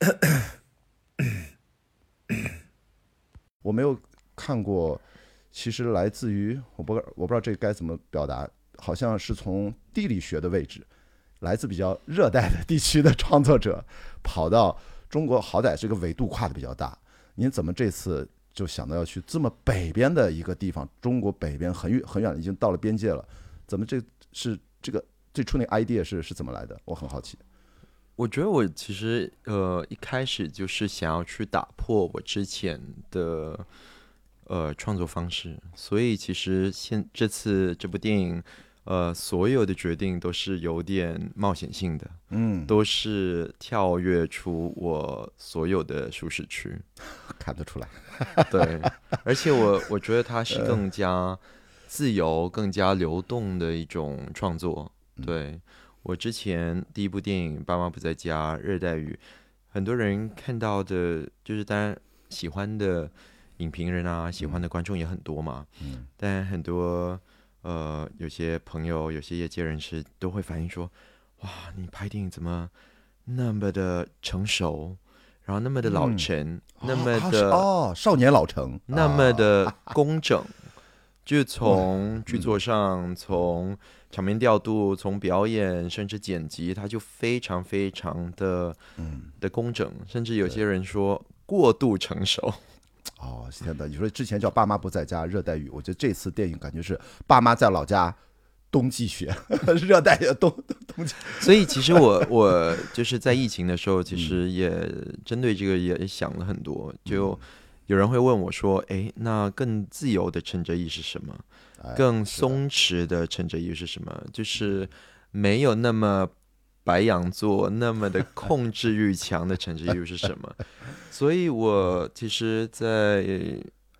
我没有看过，其实来自于我不我不知道这该怎么表达，好像是从地理学的位置，来自比较热带的地区的创作者，跑到中国，好歹这个纬度跨的比较大。您怎么这次就想到要去这么北边的一个地方？中国北边很远很远了，已经到了边界了，怎么这是这个最初那个 idea 是是怎么来的？我很好奇。我觉得我其实呃一开始就是想要去打破我之前的呃创作方式，所以其实现这次这部电影呃所有的决定都是有点冒险性的，嗯，都是跳跃出我所有的舒适区，看得出来。对，而且我我觉得它是更加自由、更加流动的一种创作，对。我之前第一部电影《爸妈不在家》热带雨，很多人看到的，就是当然喜欢的影评人啊，喜欢的观众也很多嘛。嗯。但很多呃，有些朋友、有些业界人士都会反映说：“哇，你拍电影怎么那么的成熟，然后那么的老成，那么的哦，少年老成，那么的 工整，就从剧作上从。”场面调度，从表演甚至剪辑，它就非常非常的嗯的工整，甚至有些人说过度成熟。哦，天哪！你说之前叫爸妈不在家，热带雨，我觉得这次电影感觉是爸妈在老家，冬季雪，热带的冬冬季。所以其实我我就是在疫情的时候，其实也针对这个也想了很多。就有人会问我说：“哎，那更自由的陈哲艺是什么？”更松弛的陈哲艺是什么？就是没有那么白羊座那么的 控制欲强的陈哲艺是什么？所以我其实，在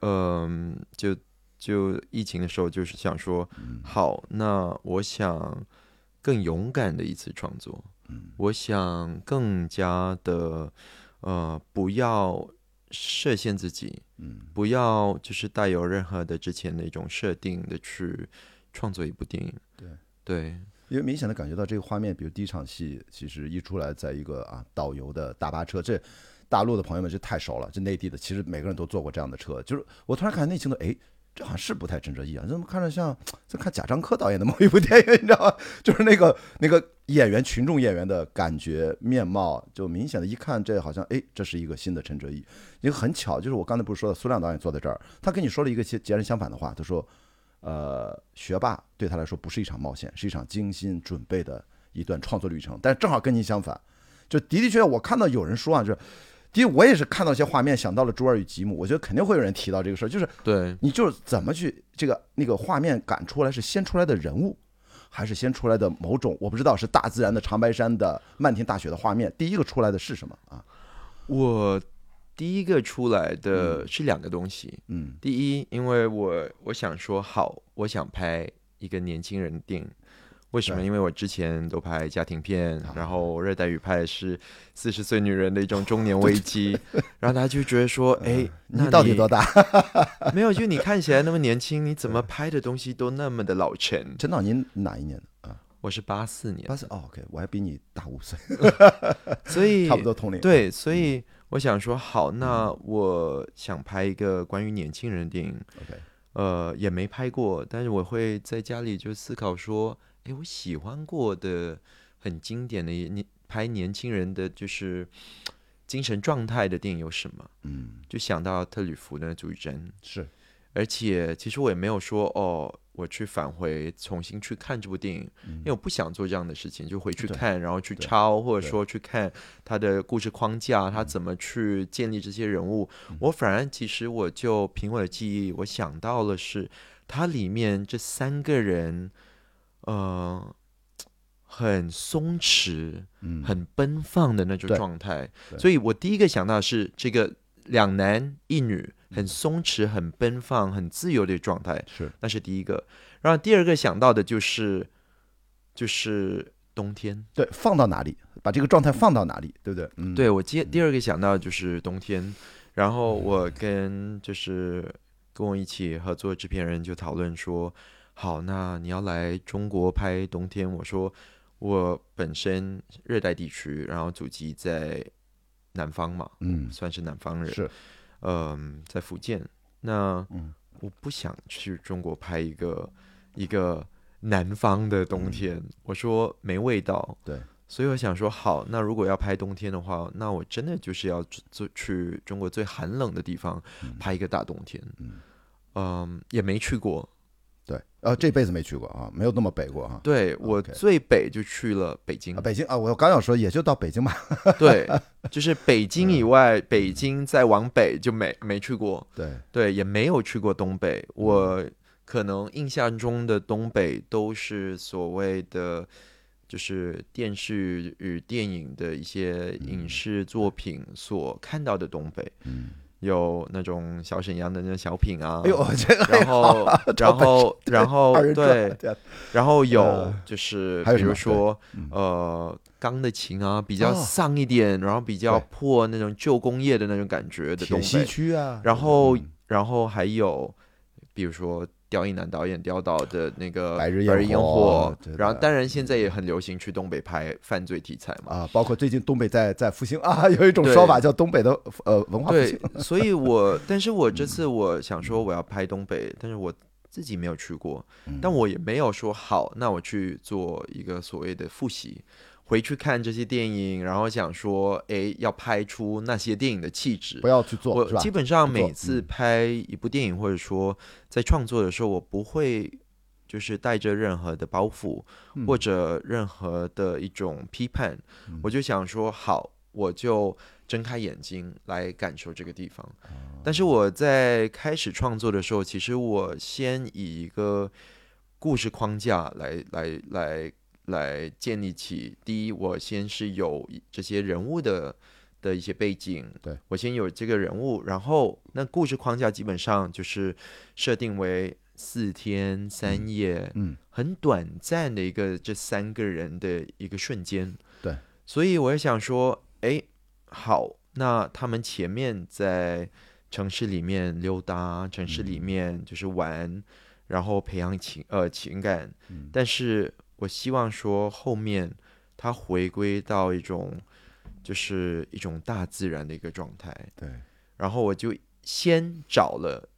嗯，就就疫情的时候，就是想说，好，那我想更勇敢的一次创作，我想更加的呃，不要。设限自己，嗯，不要就是带有任何的之前的一种设定的去创作一部电影，对对，因为明显的感觉到这个画面，比如第一场戏，其实一出来，在一个啊导游的大巴车，这大陆的朋友们这太熟了，这内地的其实每个人都坐过这样的车，就是我突然看那镜头，哎。这好像是不太真哲意啊，怎么看着像在看贾樟柯导演的某一部电影，你知道吗？就是那个那个演员群众演员的感觉面貌，就明显的一看，这好像哎，这是一个新的陈哲艺。一个很巧，就是我刚才不是说的苏亮导演坐在这儿，他跟你说了一个截截然相反的话，他说，呃，学霸对他来说不是一场冒险，是一场精心准备的一段创作旅程。但是正好跟您相反，就的的确确，我看到有人说啊，就是。第一，我也是看到一些画面，想到了《朱二与吉姆》，我觉得肯定会有人提到这个事儿，就是对你就是怎么去这个那个画面感出来，是先出来的人物，还是先出来的某种我不知道是大自然的长白山的漫天大雪的画面？第一个出来的是什么啊？我第一个出来的是两个东西，嗯，第一，因为我我想说好，我想拍一个年轻人电影。为什么？因为我之前都拍家庭片，然后热带雨拍的是四十岁女人的一种中年 危机，然后大家就觉得说：“哎，你到底多大？” 没有，就你看起来那么年轻，你怎么拍的东西都那么的老成？陈导，您哪一年的啊？我是八四年，八四哦，OK，我还比你大五岁，所以差不多同龄。对，所以我想说，好，那我想拍一个关于年轻人的电影。OK，呃，也没拍过，但是我会在家里就思考说。哎，我喜欢过的很经典的年拍年轻人的就是精神状态的电影有什么？嗯，就想到特吕弗的《朱玉珍》是，而且其实我也没有说哦，我去返回重新去看这部电影，因为我不想做这样的事情，就回去看，然后去抄，或者说去看他的故事框架，他怎么去建立这些人物。我反而其实我就凭我的记忆，我想到了是它里面这三个人。呃，很松弛，嗯，很奔放的那种状态，所以我第一个想到是这个两男一女，很松弛、很奔放、很自由的状态，是，那是第一个。然后第二个想到的就是，就是冬天，对，放到哪里，把这个状态放到哪里，对不对？嗯，对我接第二个想到就是冬天，然后我跟就是跟我一起合作制片人就讨论说。好，那你要来中国拍冬天？我说我本身热带地区，然后祖籍在南方嘛，嗯算是南方人，是，嗯，在福建。那嗯我不想去中国拍一个一个南方的冬天，我说没味道。嗯对，所以我想说，好，那如果要拍冬天的话，那我真的就是要做去中国最寒冷的地方拍一个大冬天。嗯嗯，也没去过。对，呃，这辈子没去过啊，没有那么北过啊。对我最北就去了北京啊，，北京啊，我刚想说，也就到北京吧。对，就是北京嗯以外，北京再往北就没没去过。对，对，也没有去过东北。我可能印象中的东北都是所谓的，就是电视与电影的一些影视作品所看到的东北，嗯，有那种小沈阳的那种小品啊，哎呦，这个然后 然后然后对然后有呃就是比如说嗯。呃钢的琴啊，比较哦。丧一点，然后比较破那种旧工业的那种感觉的东铁西。区啊，然后嗯。然后还有比如说刁亦男导演刁导的那个白日焰焰火然后当然现在也很流行去东北拍犯罪题材嘛。啊，包括最近东北在在复兴 啊，有一种说法叫东北的呃文化复对兴。，所以我但是我这次我想说我要拍东北，但是我自己没有去过，嗯但我也没有说好，那我去做一个所谓的复习。回去看这些电影，然后想说，哎，要拍出那些电影的气质不。要去做，基？本上每次嗯拍一部电影，或者说在创作的时候，我不会就是带着任何的包袱，嗯或者任何的一种批判，嗯我就想说，好，我就睁开眼睛来感受这个地方。哦但是我在开始创作的时候，其实我先以一个故事框架来来来来建立起。第一，我先是有这些人物的的一些背景，对我先有这个人物，然后那故事框架基本上就是设定为四天三夜，嗯很短暂的一个这三个人的一个瞬间。对，所以我也想说，哎，好，那他们前面在城市里面溜达，城市里面就是玩，然后培养情呃情感，嗯但是我希望说后面他回归到一种就是一种大自然的一个状态，对，然后我就先找了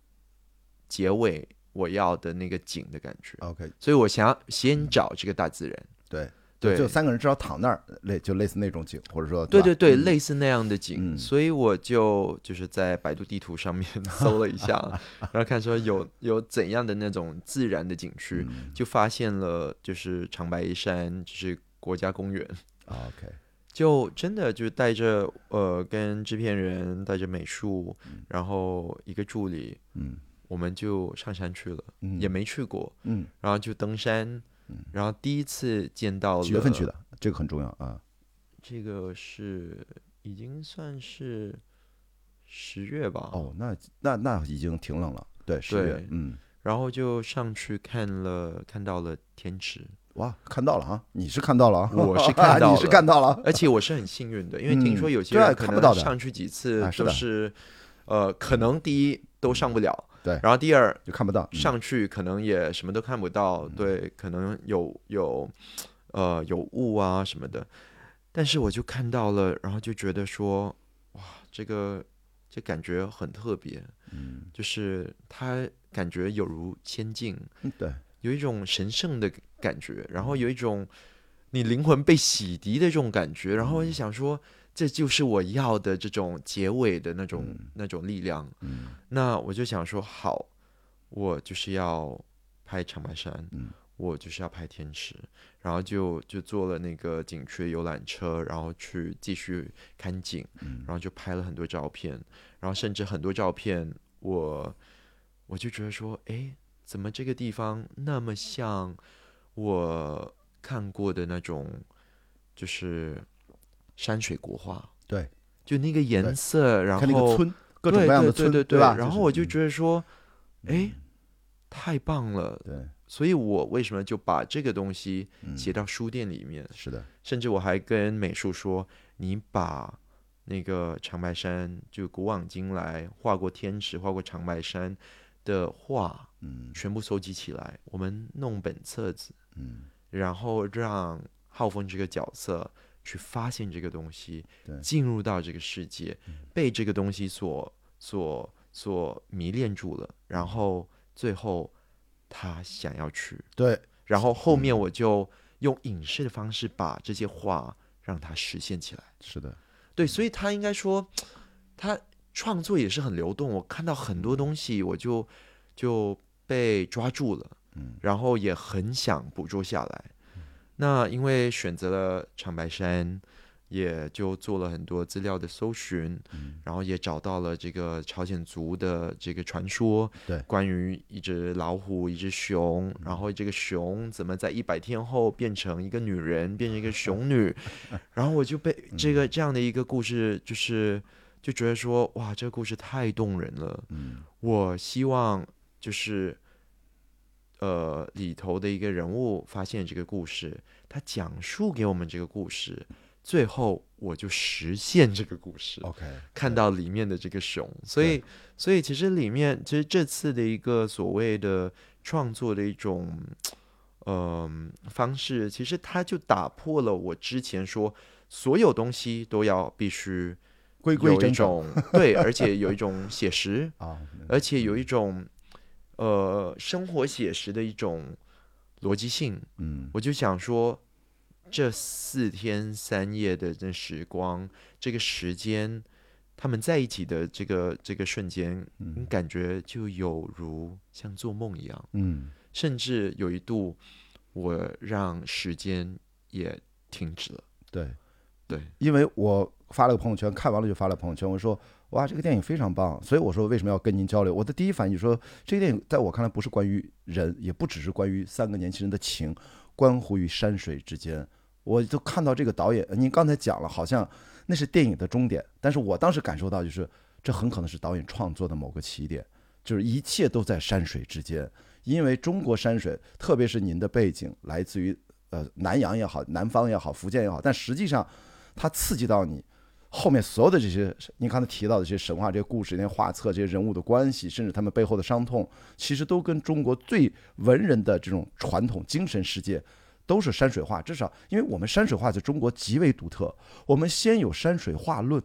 结尾我要的那个景的感觉，OK，所以我想要先找这个大自然，对，对，就三个人至少躺那儿，类就类似那种景，或者说吧对对对，嗯。类似那样的景，嗯。所以我就就是在百度地图上面 搜了一下，然后看说有有怎样的那种自然的景区，嗯。就发现了就是长白山，就是国家公园，啊 OK，就真的就是带着呃跟制片人带着美术，嗯。然后一个助理，嗯。我们就上山去了，嗯，也没去过，嗯，然后就登山，然后第一次见到了几月份去的？这个很重要啊。这个是已经算是十月吧。哦，那那那已经挺冷了，对，十月，嗯，然后就上去看了，看到了天池，哇，看到了啊，你是看到了啊，我是看到 你是看到了，而且我是很幸运的，因为听说有些人可看不到上去几次啊是的。都是，呃，可能第一都上不了，对。然后第二就看不到，嗯。上去可能也什么都看不到，对，可能有有呃有雾啊什么的，但是我就看到了，然后就觉得说，哇，这个这感觉很特别，嗯。就是它感觉有如仙境，嗯对，有一种神圣的感觉，然后有一种你灵魂被洗涤的这种感觉，然后我就想说，这就是我要的这种结尾的那种、那种力量。嗯。那我就想说，好，我就是要拍长白山，嗯。我就是要拍天池，然后就就坐了那个景区的游览车，然后去继续看景，嗯。然后就拍了很多照片，然后甚至很多照片我我就觉得说，诶，怎么这个地方那么像我看过的那种，就是山水国画，对，就那个颜色，然后看那个村，各种各样的村，对对对吧？然后我就觉得说，哎，太棒了，对，所以我为什么就把这个东西嗯。写到书店里面？是的，甚至我还跟美术说，你把那个长白山，就古往今来画过天池、画过长白山的画，嗯。全部收集起来，我们弄本册子，嗯。然后让浩峰这个角色去发现这个东西对，进入到这个世界，被这个东西所所所迷恋住了，然后最后他想要去，对，然后后面我就用影视的方式把这些话让它实现起来。是的，对，所以他应该说，他创作也是很流动。我看到很多东西，我就就被抓住了，嗯，然后也很想捕捉下来。那因为选择了长白山，也就做了很多资料的搜寻，嗯然后也找到了这个朝鲜族的这个传说，对。关于一只老虎、一只熊，然后这个熊怎么在一百天后变成一个女人，变成一个熊女，然后我就被这个这样的一个故事，就是就觉得说，哇，这个故事太动人了，嗯。我希望就是。呃，里头的一个人物发现这个故事，他讲述给我们这个故事，最后我就实现这个故事。，OK，看到里面的这个熊，所以所以其实里面其实这次的一个所谓的创作的一种嗯、方式，其实它就打破了我之前说所有东西都要必须有一规规整整种对，而且有一种写实，啊，而且有一种呃生活写实的一种逻辑性。嗯我就想说，这四天三夜的这时光，这个时间，他们在一起的这个这个瞬间，你感觉就有如像做梦一样，嗯，甚至有一度，我让时间也停止了。对，对，因为我发了个朋友圈，看完了就发了朋友圈，我说哇，这个电影非常棒，所以我说为什么要跟您交流？我的第一反应就说，这个电影在我看来不是关于人，也不只是关于三个年轻人的情，关乎于山水之间。我就看到这个导演，您刚才讲了，好像那是电影的终点，但是我当时感受到就是，这很可能是导演创作的某个起点，就是一切都在山水之间。因为中国山水，特别是您的背景来自于呃南洋也好，南方也好，福建也好，但实际上它刺激到你后面所有的这些，您刚才提到的这些神话、这些故事、那些画册、这些人物的关系，甚至他们背后的伤痛，其实都跟中国最文人的这种传统精神世界都是山水画。至少，因为我们山水画在中国极为独特，我们先有山水画论，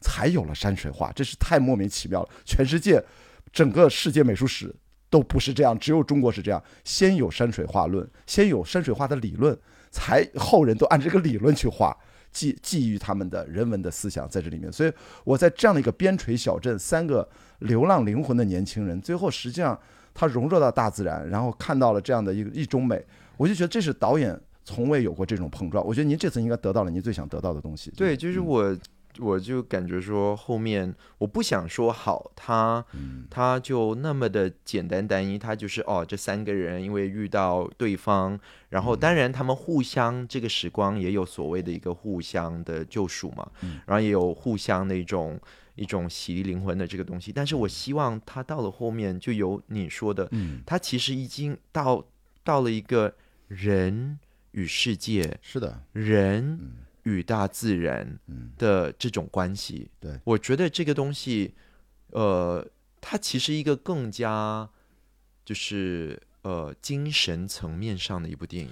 才有了山水画，这是太莫名其妙了。全世界整个世界美术史都不是这样，只有中国是这样。先有山水画论，先有山水画的理论，才后人都按这个理论去画，寄寄予他们的人文的思想在这里面。所以我在这样的一个边陲小镇，三个流浪灵魂的年轻人，最后实际上他融入到大自然，然后看到了这样的一个一种美，我就觉得这是导演从未有过这种碰撞。我觉得您这次应该得到了您最想得到的东西。对，就是我，我就感觉说后面我不想说好，他他就那么的简单单一，他就是哦，这三个人因为遇到对方，然后当然他们互相这个时光也有所谓的一个互相的救赎嘛，然后也有互相的一种。一种洗涤灵魂的这个东西，但是我希望他到了后面，就有你说的，嗯，他其实已经到到了一个人与世界，是的，人与大自然嗯的这种关系，对我觉得这个东西，呃，它其实一个更加就是呃精神层面上的一部电影。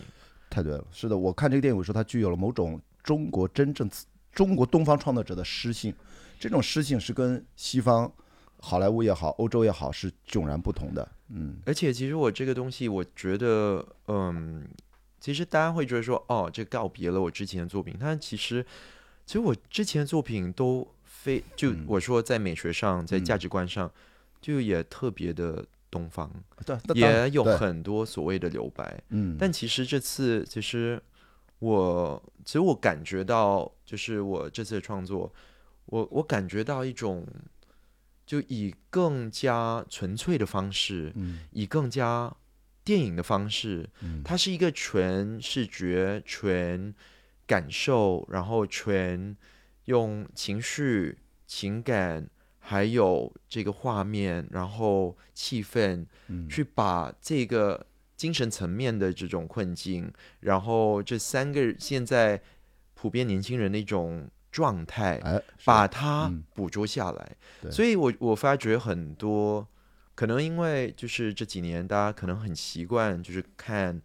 太对了，是的，我看这个电影，我说它具有了某种中国真正中国东方创作者的诗性，这种诗性是跟西方好莱坞也好，欧洲也好是迥然不同的。嗯，而且其实我这个东西，我觉得，嗯，其实大家会觉得说，哦，这告别了我之前的作品，但其实，其实我之前的作品都非就嗯。我说在美学上，在嗯。价值观上，就也特别的东方，也有很多所谓的留白。嗯，但其实这次，其实我其实我感觉到，就是我这次的创作，我我感觉到一种，就以更加纯粹的方式，嗯。以更加电影的方式，嗯。它是一个纯视觉、纯感受，然后纯用情绪、情感，还有这个画面，然后气氛，嗯。去把这个精神层面的这种困境，然后这三个现在普遍年轻人的一种状态，把它嗯。捕捉下来。对所以我我发觉很多，可能因为就是这几年大家可能很习惯，就是看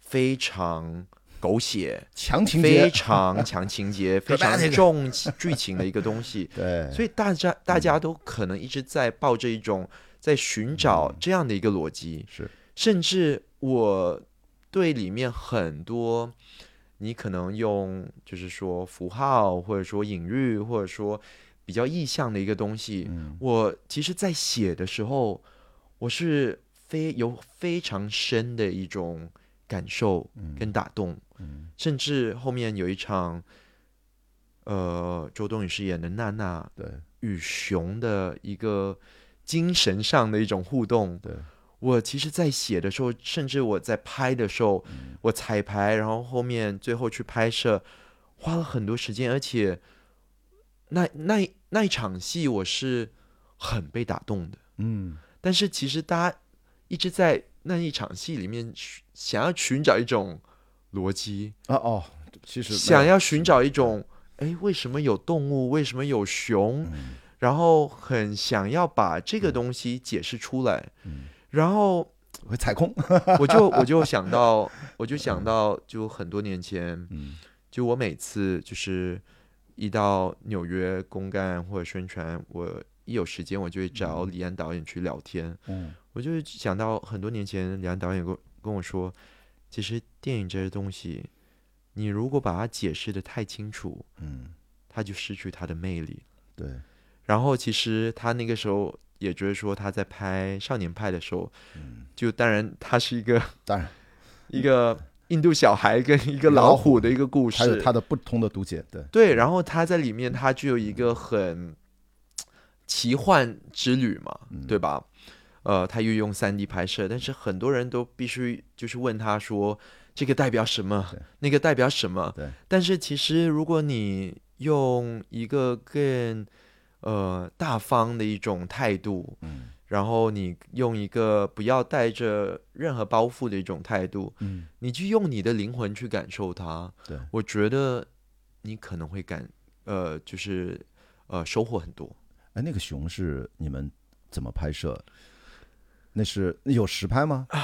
非常狗血、强情节非，常 强情节、非常重剧情的一个东西。对，所以大家大家都可能一直在抱着一种在寻找这样的一个逻辑，是。甚至我对里面很多你可能用就是说符号或者说隐喻或者说比较意象的一个东西，嗯。我其实在写的时候，我是非有非常深的一种感受跟打动，嗯甚至后面有一场。呃，周冬雨饰演的娜娜，对与熊的一个精神上的一种互动。对，我其实，在写的时候，甚至我在拍的时候，嗯我彩排，然后后面最后去拍摄，花了很多时间，而且那那那一场戏，我是很被打动的。嗯但是其实大家一直在那一场戏里面寻想要寻找一种逻辑，啊哦，其实想要寻找一种，哎，为什么有动物？为什么有熊？嗯然后很想要把这个东西解释出来，嗯然后会踩空，我就我就想到，我就想到，就很多年前，嗯就我每次就是一到纽约公干或者宣传，我一有时间我就会找李安导演去聊天，嗯。我就想到很多年前李安导演跟我跟我说，其实电影这些东西，你如果把它解释的太清楚，嗯，它就失去它的魅力。对，然后其实他那个时候也觉得说他在拍《少年派》的时候，嗯就当然他是一个 当然一个印度小孩跟一个老老虎的一个故还有事，它的不同的读解，对，对，然后他在里面他具有一个很奇幻之旅嘛，嗯。对吧？呃，他又用三 D 拍摄，但是很多人都必须就是问他说这个代表什么，那个代表什么？对。但是其实如果你用一个更呃大方的一种态度，嗯。然后你用一个不要带着任何包袱的一种态度，嗯。你去用你的灵魂去感受它，对。我觉得你可能会感呃就是呃收获很多。哎，那个熊是你们怎么拍摄？那是有实拍吗？啊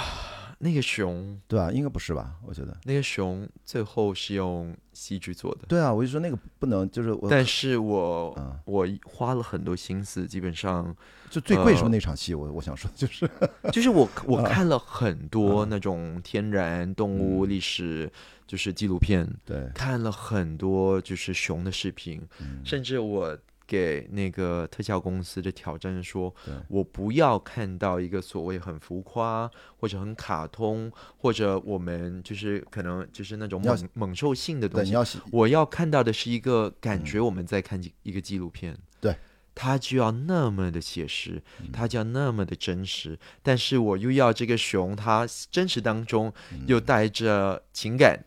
那个熊，对啊，应该不是吧？我觉得。那个熊最后是用戏剧做的，对啊，我就说那个不能，就是我，但是我、嗯我花了很多心思，基本上就最贵是不呃是那场戏？我我想说的就是，就是我 我啊看了很多那种天然动物嗯历史，就是纪录片，对，看了很多就是熊的视频，嗯甚至我给那个特效公司的挑战是说，我不要看到一个所谓很浮夸或者很卡通，或者我们就是可能就是那种猛猛兽性的，东西。要我要看到的是一个感觉，我们在看一一个纪录片。对。它就要那么的写实，嗯它就要那么的真实，但是我又要这个熊，它真实当中嗯又带着情感，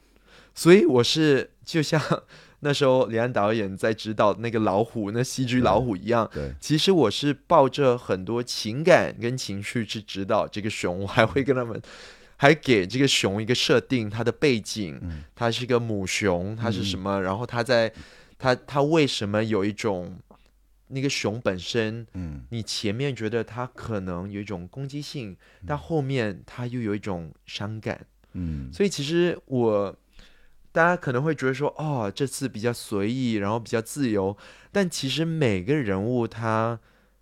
所以我是就像那时候李安导演在指导那个老虎，那戏剧老虎一样。对，其实我是抱着很多情感跟情绪去指导这个熊，我还会跟他们，还给这个熊一个设定，它的背景，嗯它是一个母熊，它是什么？然后它在，它它为什么有一种那个熊本身，嗯你前面觉得它可能有一种攻击性，但后面它又有一种伤感。嗯，所以其实我，大家可能会觉得说，哦，这次比较随意，然后比较自由，但其实每个人物他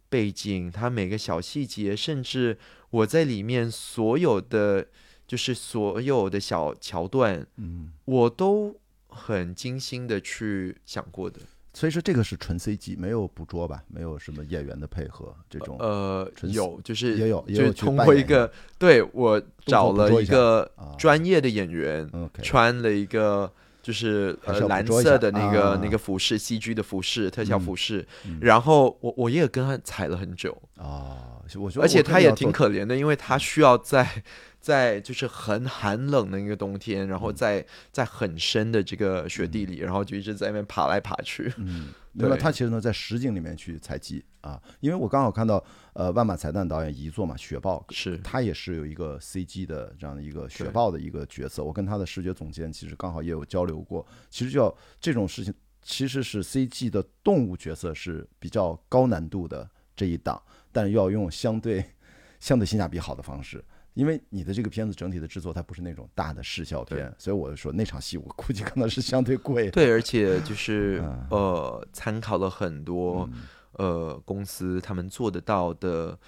背景，他每个小细节，甚至我在里面所有的，就是所有的小桥段，嗯，我都很精心的去想过的。所以说这个是纯 CG，没有捕捉吧？没有什么演员的配合这种，呃，有，就是也有也就是通过一个，对我找了一个啊专业的演员穿了一个就是是呃蓝色的那个、啊那个服饰，CG 的服饰，特效嗯服饰。嗯然后我我也跟他踩了很久，啊，我觉得而且他也挺可怜的，因为他需要在在就是很寒冷的一个冬天，然后嗯在在很深的这个雪地里，然后就一直在那边爬来爬去。嗯，另外对他其实呢在实景里面去采集啊，因为我刚好看到呃万马彩蛋导演遗作嘛《雪豹》，是他也是有一个 CG 的这样的一个雪豹的一个角色，我跟他的视觉总监其实刚好也有交流过，其实就要这种事情其实是 CG 的动物角色是比较高难度的这一档，但又要用相对相对性价比好的方式。因为你的这个片子整体的制作，它不是那种大的视效片，所以我就说那场戏我估计可能是相对贵。对，而且就是嗯呃，参考了很多呃公司他们做得到的，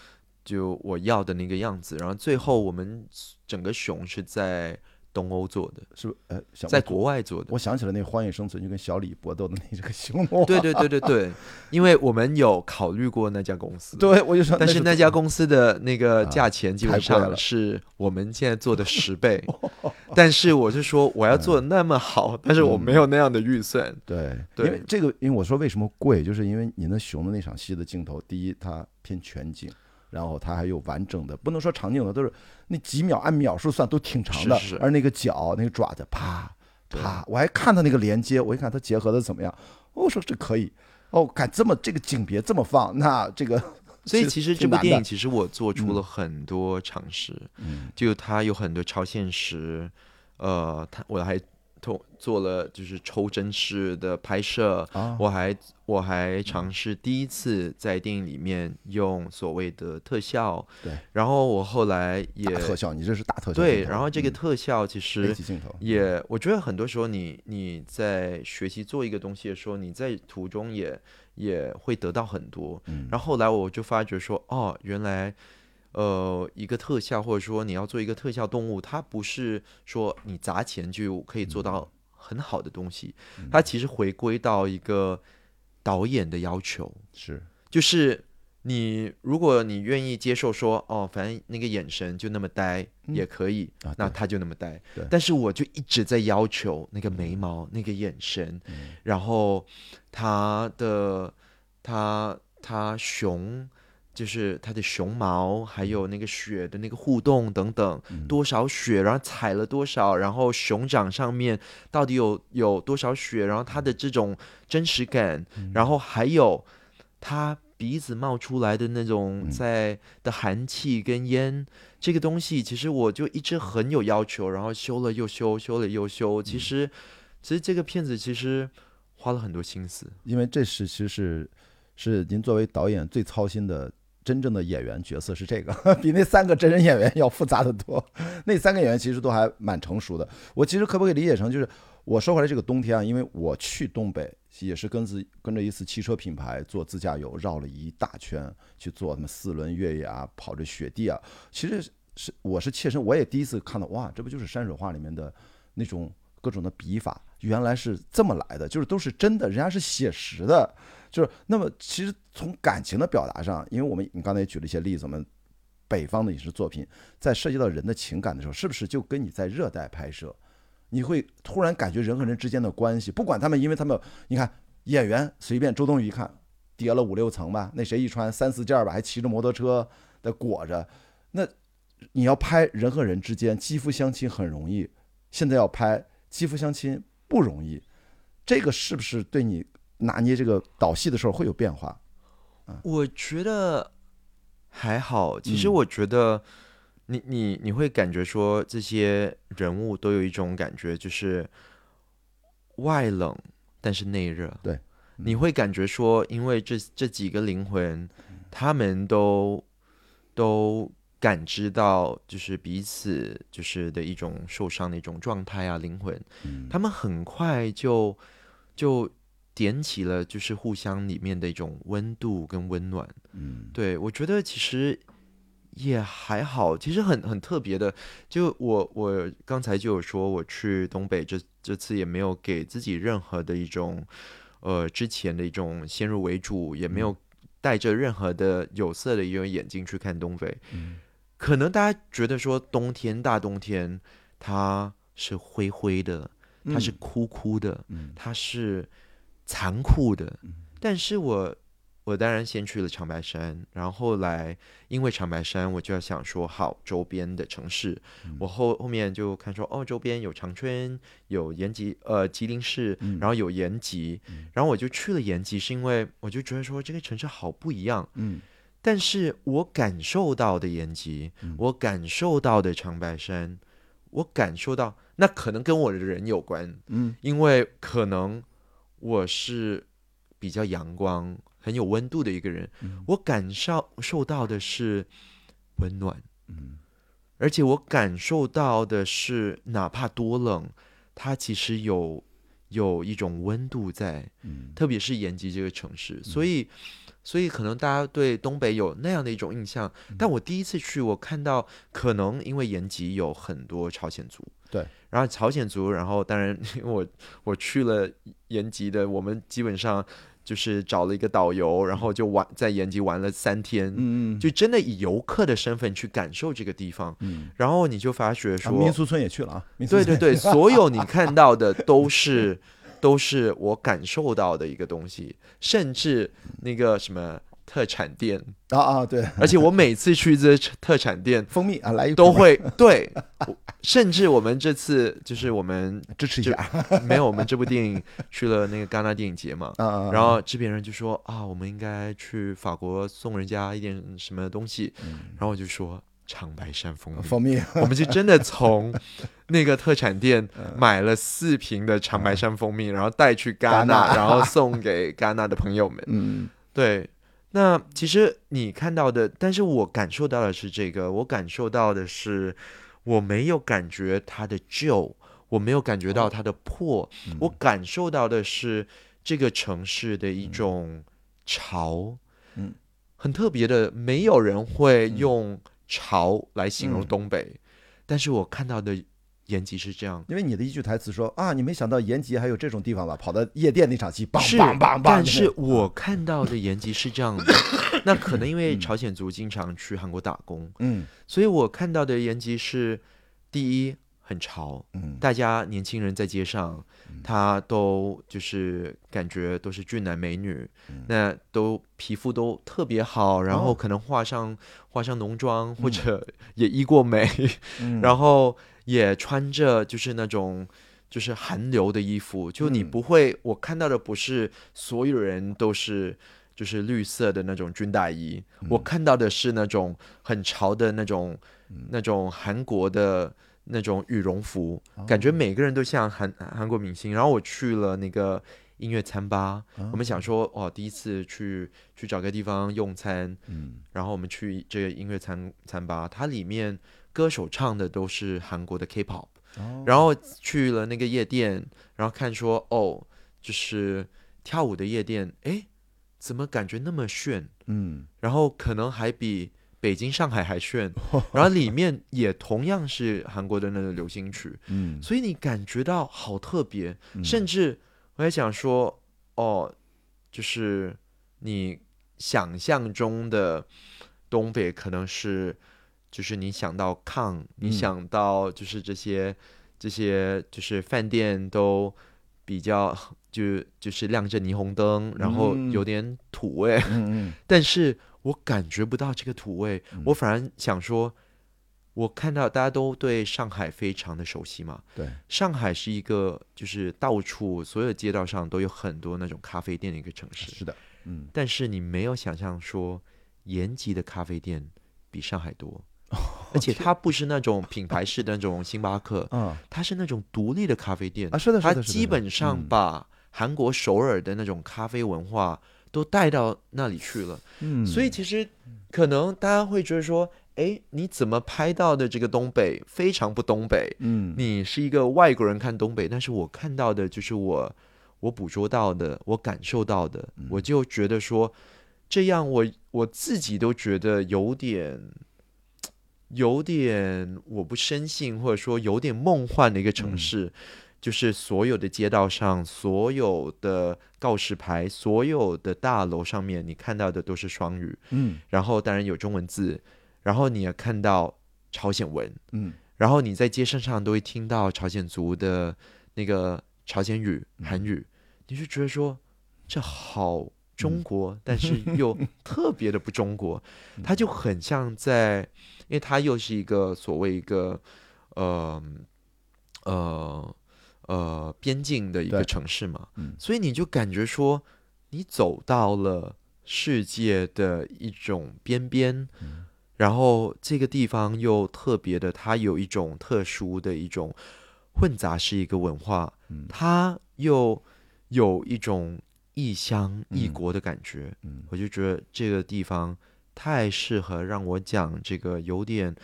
就我要的那个样子。然后最后我们整个熊是在东欧做的，是不是？呃，想在国外做的。我想起了那个《荒野生存》，就跟小李搏斗的那这个熊猫。对对对对对，因为我们有考虑过那家公司，对，我就说，但是那家公司的那个啊价钱基本上是我们现在做的十倍。但是我是说，我要做的那么好，但是我没有那样的预算。对，对因为这个，因为我说为什么贵，就是因为你那熊的那场戏的镜头，第一它偏全景，然后它还有完整的，不能说长镜头，都是那几秒按秒数算都挺长的，是是。是而那个脚那个爪子啪啪，我还看它那个连接，我一看它结合的怎么样，我说这可以，哦，敢这么这个景别这么放，那这个 所以其实这部电影其实我做出了很多尝试，嗯。就它有很多超现实，呃，它我还做做了就是抽真式的拍摄，啊，我还我还尝试第一次在电影里面用所谓的特效，对，然后我后来也特效，你这是大特效，对，然后这个嗯特效其实也，我觉得很多时候你你在学习做一个东西的时候，你在途中也也会得到很多。嗯。然后后来我就发觉说，哦，原来呃一个特效或者说你要做一个特效动物，它不是说你砸钱就可以做到很好的东西，它其实回归到一个导演的要求，是就是。你如果你愿意接受说哦，反正那个眼神就那么呆、也可以，啊，那他就那么呆对。但是我就一直在要求那个眉毛、那个眼神，嗯然后他的他他熊。就是它的熊毛，还有那个雪的那个互动等等，嗯。多少雪，然后踩了多少，然后熊掌上面到底有有多少雪，然后它的这种真实感，嗯。然后还有它鼻子冒出来的那种嗯。在的寒气跟烟，这个东西其实我就一直很有要求，然后修了又修，修了又修。嗯。其实，其实这个片子其实花了很多心思。因为这是其实是是您作为导演最操心的真正的演员角色是这个，比那三个真人演员要复杂的多。那三个演员其实都还蛮成熟的。我其实可不可以理解成就是我说回来这个冬天啊，因为我去东北也是跟自跟着一次汽车品牌做自驾游，绕了一大圈去做他们四轮越野啊，跑着雪地啊。其实是我是切身，我也第一次看到哇，这不就是山水画里面的那种各种的笔法，原来是这么来的，就是都是真的，人家是写实的。就是那么，其实从感情的表达上，因为我们你刚才也举了一些例子，我们北方的影视作品在涉及到人的情感的时候，是不是就跟你在热带拍摄，你会突然感觉人和人之间的关系，不管他们，因为他们，你看演员随便周冬雨一看叠了五六层吧，那谁一穿三四件吧，还骑着摩托车的裹着，那你要拍人和人之间肌肤相亲很容易，现在要拍肌肤相亲不容易，这个是不是对你拿捏这个导戏的时候会有变化？我觉得还好。其实嗯我觉得你你你会感觉说这些人物都有一种感觉，就是外冷但是内热。对，嗯你会感觉说，因为这这几个灵魂，他们都都感知到就是彼此就是的一种受伤的一种状态啊，灵魂，嗯他们很快就就点起了就是互相里面的一种温度跟温暖。嗯对我觉得其实也还好，其实很很特别的。就我我刚才就有说，我去东北这这次也没有给自己任何的一种呃之前的一种先入为主，也没有带着任何的有色的一种眼镜去看东北。嗯可能大家觉得说冬天大冬天它是灰灰的，它是枯枯的，嗯它是残酷的。但是我我当然先去了长白山，然后后来因为长白山，我就要想说好周边的城市，我后后面就看说哦，周边有长春，有延吉，呃吉林市，嗯。然后有延吉，然后我就去了延吉，是因为我就觉得说这个城市好不一样。嗯。但是我感受到的延吉，我感受到的长白山，我感受到那可能跟我的人有关，嗯。因为可能我是比较阳光、很有温度的一个人，我感受受到的是温暖，嗯。而且我感受到的是，哪怕多冷，它其实有有一种温度在，嗯。特别是延吉这个城市，所以。所以可能大家对东北有那样的一种印象，嗯。但我第一次去，我看到可能因为延吉有很多朝鲜族，对，然后朝鲜族，然后当然 因为我我去了延吉的，我们基本上就是找了一个导游，然后就玩在延吉玩了三天，嗯嗯，就真的以游客的身份去感受这个地方，嗯。然后你就发觉啊说，民俗村也去了啊，民村对对对，所有你看到的都是都是我感受到的一个东西，甚至那个什么特产店，啊啊对，而且我每次去这特产店蜂蜜啊来一瓶都会对，甚至我们这次就是我们支持一下。没有我们这部电影去了那个戛纳电影节嘛，啊啊，然后制片人就说啊，我们应该去法国送人家一点什么东西，然后我就说长白山蜂蜜，蜂蜜我们就真的从 那个特产店买了四瓶的长白山蜂蜜，然后带去戛戛纳，纳。然后送给戛纳的朋友们。嗯。对，那其实你看到的，但是我感受到的是这个，我感受到的是，我没有感觉它的旧，我没有感觉到它的破，我感受到的是这个城市的一种潮，嗯，很特别的，没有人会用潮来形容嗯东北，但是我看到的延吉是这样。因为你的一句台词说啊，你没想到延吉还有这种地方吧？跑到夜店那场戏，梆是，梆梆梆，但是 我看到的延吉是这样的，那可能因为嗯朝鲜族经常去韩国打工，嗯所以我看到的延吉是第一很潮，嗯大家年轻人在街上，他都就是感觉都是俊男美女，那都皮肤都特别好，然后哦。可能化上化上浓妆，或者 也医过美，嗯。然后也穿着就是那种。就是韩流的衣服，就你嗯不会，我看到的不是所有人都是就是绿色的那种军大衣，我看到的是那种很潮的那种、那种韩国的那种羽绒服，感觉每个人都像韩韩国明星。然后我去了那个音乐餐吧，我们想说哦，第一次去去找个地方用餐，嗯然后我们去这个音乐餐餐吧，它里面歌手唱的都是韩国的 K-pop。哦然后去了那个夜店，然后看说哦，就是跳舞的夜店，诶，怎么感觉那么炫？嗯然后可能还比北京、上海还炫，然后里面也同样是韩国的那个流行曲，嗯。所以你感觉到好特别，嗯。甚至我还想说，哦，就是你想象中的东北可能是，就是你想到炕，你嗯。想到就是这些这些就是饭店都比较就就是亮着霓虹灯，然后嗯。有点土味，但是我感觉不到这个土味，我反而想说，我看到大家都对上海非常的熟悉嘛，对，上海是一个就是到处所有街道上都有很多那种咖啡店的一个城市，是的，嗯。但是你没有想象说延吉的咖啡店比上海多，而且它不是那种品牌式的那种星巴克，嗯。它是那种独立的咖啡店啊，是的，是它的，是的。基本上嗯。把韩国首尔的那种咖啡文化都带到那里去了。嗯，所以其实可能大家会觉得说，哎，你怎么拍到的这个东北非常不东北？嗯你是一个外国人看东北，但是我看到的就是我我捕捉到的，我感受到的，嗯我就觉得说，这样我我自己都觉得有点。有点我不深信，或者说有点梦幻的一个城嗯市，就是所有的街道上，所有的告示牌，所有的大楼上面，你看到的都是双语，嗯。然后当然有中文字，然后你也看到朝鲜文，嗯。然后你在街上上都会听到朝鲜族的那个朝鲜语、韩语，你就觉得说这好中国，但是 又特别的不中国，它就很像在，因为它又是一个所谓一个呃呃呃边境的一个城市嘛，嗯所以你就感觉说你走到了世界的一种边边。然后这个地方又特别的，它有一种特殊的一种混杂式一个文化，嗯它又有一种异乡异嗯国的感觉。嗯我就觉得这个地方太适合让我讲这个有点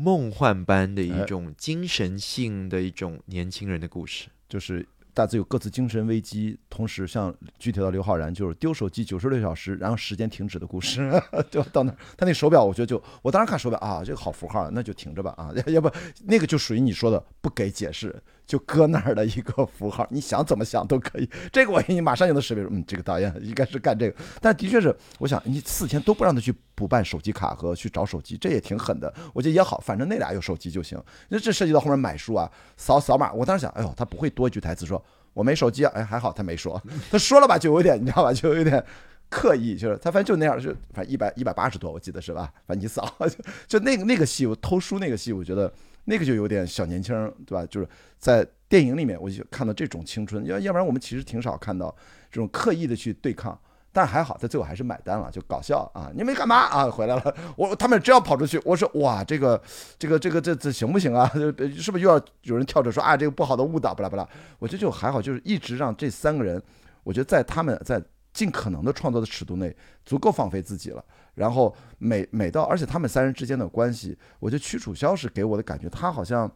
梦幻般的一哎种精神性的一种年轻人的故事。就是大致有各自精神危机，同时像具体到刘昊然，就是丢手机九十六小时，然后时间停止的故事，就到那儿。他那手表，我觉得就我当时看手表啊，这个好符号，那就停着吧啊，要要不那个就属于你说的不给解释，就搁那儿的一个符号，你想怎么想都可以。这个我给你马上就能识别出，嗯，这个导演应该是干这个。但的确是，我想你四天都不让他去补办手机卡和去找手机，这也挺狠的。我觉得也好，反正那俩有手机就行。那这涉及到后面买书啊，扫扫码。我当时想，哎呦，他不会多一句台词说我没手机啊，哎，还好他没说，他说了吧，就有点你知道吧，就有点刻意，就是他反正就那样，就反正一百一百八十多，我记得是吧？反正你扫，就就那个那个戏，我偷书那个戏，我觉得那个就有点小年轻，对吧？就是在电影里面，我就看到这种青春，要要不然我们其实挺少看到这种刻意的去对抗。但还好，他最后还是买单了，就搞笑啊！你没干嘛啊？回来了，我他们真要跑出去，我说哇，这个这个这个这这行不行啊？是不是又要有人跳着说啊，这个不好的误导，巴拉巴拉？我觉得就还好，就是一直让这三个人，我觉得在他们在尽可能的创作的尺度内，足够放飞自己了。然后每每到，而且他们三人之间的关系，我觉得屈楚萧是给我的感觉，他好像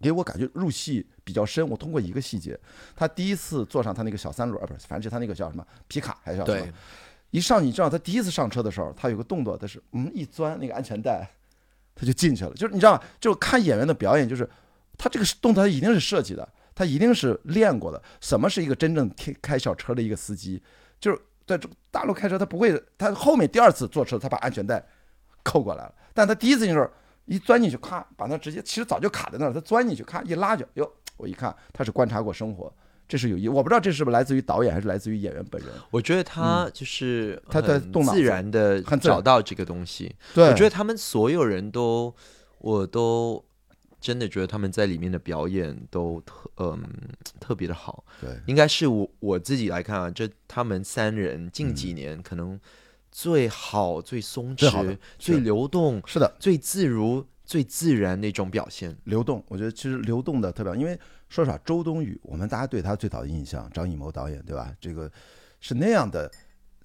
给我感觉入戏比较深。我通过一个细节，他第一次坐上他那个小三轮，啊，不是，反正就他那个叫什么皮卡还是叫什么对？，一上你知道他第一次上车的时候，他有个动作，他是嗯一钻那个安全带，他就进去了。就是你知道吗？就是看演员的表演，就是他这个动作他一定是设计的，他一定是练过的。什么是一个真正开开小车的一个司机？就是在这大陆开车，他不会，他后面第二次坐车，他把安全带扣过来了，但他第一次就是一钻进去，咔，把他直接其实早就卡在那儿，他钻进去，咔一拉就，哟，我一看他是观察过生活。这是有意，我不知道这是不是来自于导演还是来自于演员本人。我觉得他就是他在很自动脑子然的很找到这个东西。对，我觉得他们所有人都，我都真的觉得他们在里面的表演都特嗯特别的好。对应该是我我自己来看啊，这他们三人近几年可能最好、最松弛、最流动、是的，最自如、最自然的一种表现。流动，我觉得其实流动的特别好，因为说实话，周冬雨，我们大家对她最早的印象，张艺谋导演，对吧？这个是那样的，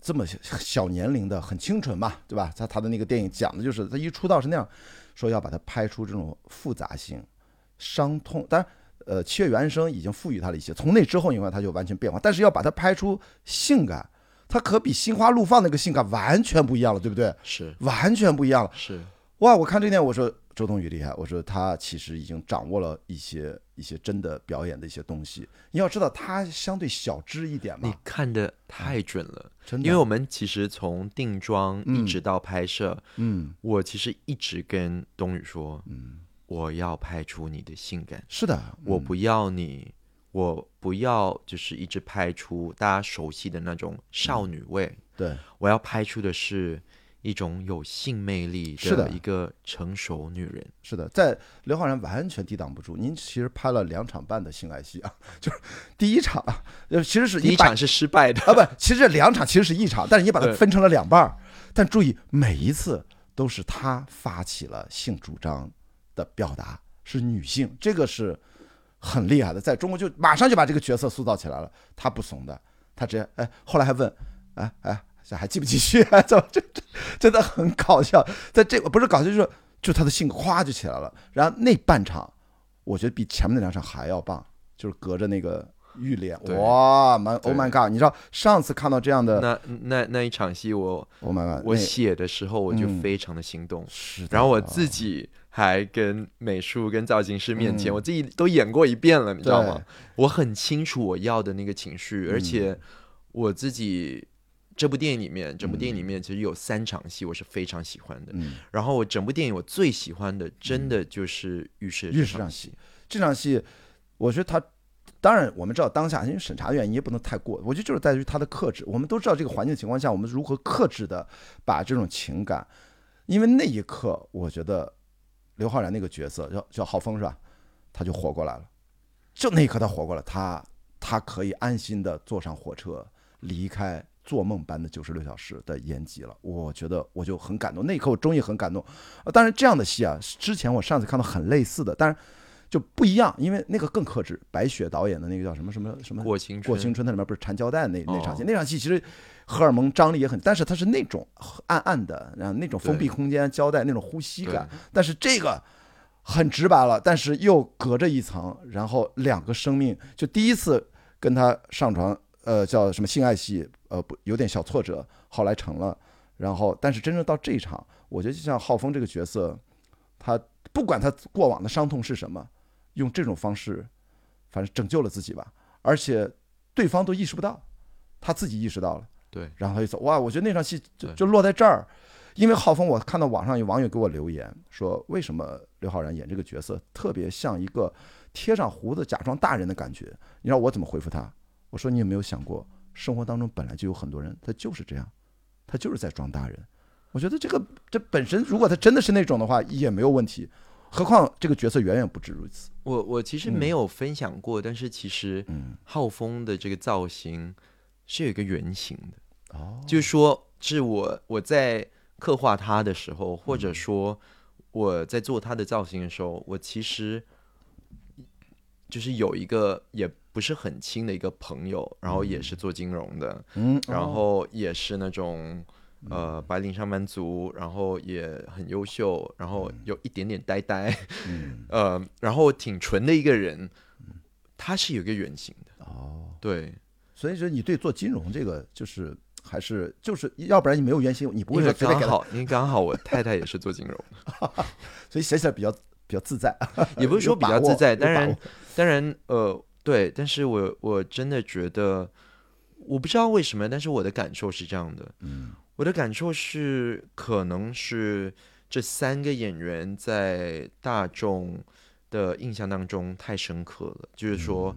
这么小小年龄的，很清纯嘛，对吧？他他的那个电影讲的就是他一出道是那样，说要把它拍出这种复杂性、伤痛，当然。呃，七月与安生已经赋予他了一些，从那之后，你看他就完全变化，但是要把它拍出性感，它可比心花怒放那个性感完全不一样了，对不对？是完全不一样了。是，哇！我看这电影，我说周冬雨厉害，我说她其实已经掌握了一些一些真的表演的一些东西。你要知道，她相对小只一点嘛。你，看的太准了。真的。因为我们其实从定妆一嗯直到拍摄，嗯，我其实一直跟冬雨说，嗯。我要拍出你的性感，是的，嗯。我不要你，我不要就是一直拍出大家熟悉的那种少女味，对。我要拍出的是一种有性魅力是的一个成熟女人。是的，在刘昊然完全抵挡不住。您其实拍了两场半的性爱戏啊，就是第一场，呃，其实是一场是失败的，啊，不，其实这两场其实是一场，但是你把它分成了两半儿。但注意，每一次都是他发起了性主张的表达，是女性，这个是很厉害的，在中国就马上就把这个角色塑造起来了。他不怂的，他直接哎，后来还问，哎哎，这还继不继续？啊，怎么这这真的很搞笑？在这个不是搞笑，就是就他的性格咵就起来了。然后那半场，我觉得比前面那两场还要棒，就是隔着那个浴帘，哇，my oh my god！你知道上次看到这样的那那那一场戏我，，oh my god，我写的时候我就嗯非常的心动，是的，然后我自己还跟美术跟造型师面前，嗯我自己都演过一遍了，你知道吗？我很清楚我要的那个情绪，而且我自己这部电影里面，整部电影里面其实有三场戏我是非常喜欢的。嗯，然后我整部电影我最喜欢的，真的就是浴室浴室这场戏，这场戏，我觉得他。当然，我们知道当下因为审查的原因也不能太过，我觉得就是在于他的克制。我们都知道这个环境情况下，我们如何克制的把这种情感，因为那一刻，我觉得刘昊然那个角色叫叫浩峰是吧？他就活过来了，就那一刻他活过来，他他可以安心的坐上火车离开做梦般的九十六小时的延吉了。我觉得我就很感动，那一刻我终于很感动。呃当然这样的戏啊，之前我上次看到很类似的，但是就不一样，因为那个更克制。白雪导演的那个叫什么什么什么过青春，过青春，它里面不是缠胶带那那场戏，哦那场戏其实荷尔蒙张力也很，但是它是那种暗暗的，然后那种封闭空间胶带那种呼吸感，但是这个很直白了，但是又隔着一层，然后两个生命就第一次跟他上床，呃，叫什么性爱戏，呃，不有点小挫折，后来成了，然后但是真正到这一场，我觉得就像浩峰这个角色，他不管他过往的伤痛是什么，用这种方式，反正拯救了自己吧，而且对方都意识不到，他自己意识到了，对，然后他就走，哇，我觉得那场戏就就落在这儿。因为浩峰，我看到网上有网友给我留言说，为什么刘昊然演这个角色特别像一个贴上胡子假装大人的感觉？你让我怎么回复他？我说你有没有想过，生活当中本来就有很多人，他就是这样，他就是在装大人。我觉得这个这本身，如果他真的是那种的话，也没有问题。何况这个角色远远不止如此。我我其实没有分享过，但是其实嗯，浩峰的这个造型是有一个原型的，哦，就是说是我我在刻画他的时候，或嗯者说我在做他的造型的时候，我其实就是有一个也不是很亲的一个朋友，然后也是做金融的，嗯，然哦后也是那种呃白领上班族，然后也很优秀，然后有一点点呆呆，嗯。呃，然后挺纯的一个人，他是有一个原型的，哦，对，所以说你对做金融这个就是还是就是，要不然你没有原型，你不会刚好，因为刚好我太太也是做金融。的，所以写起来比较比较自在，也不是说比较自在，当然当然呃对，但是我我真的觉得，我不知道为什么，但是我的感受是这样的，嗯。我的感受是，可能是这三个演员在大众的印象当中太深刻了，就是说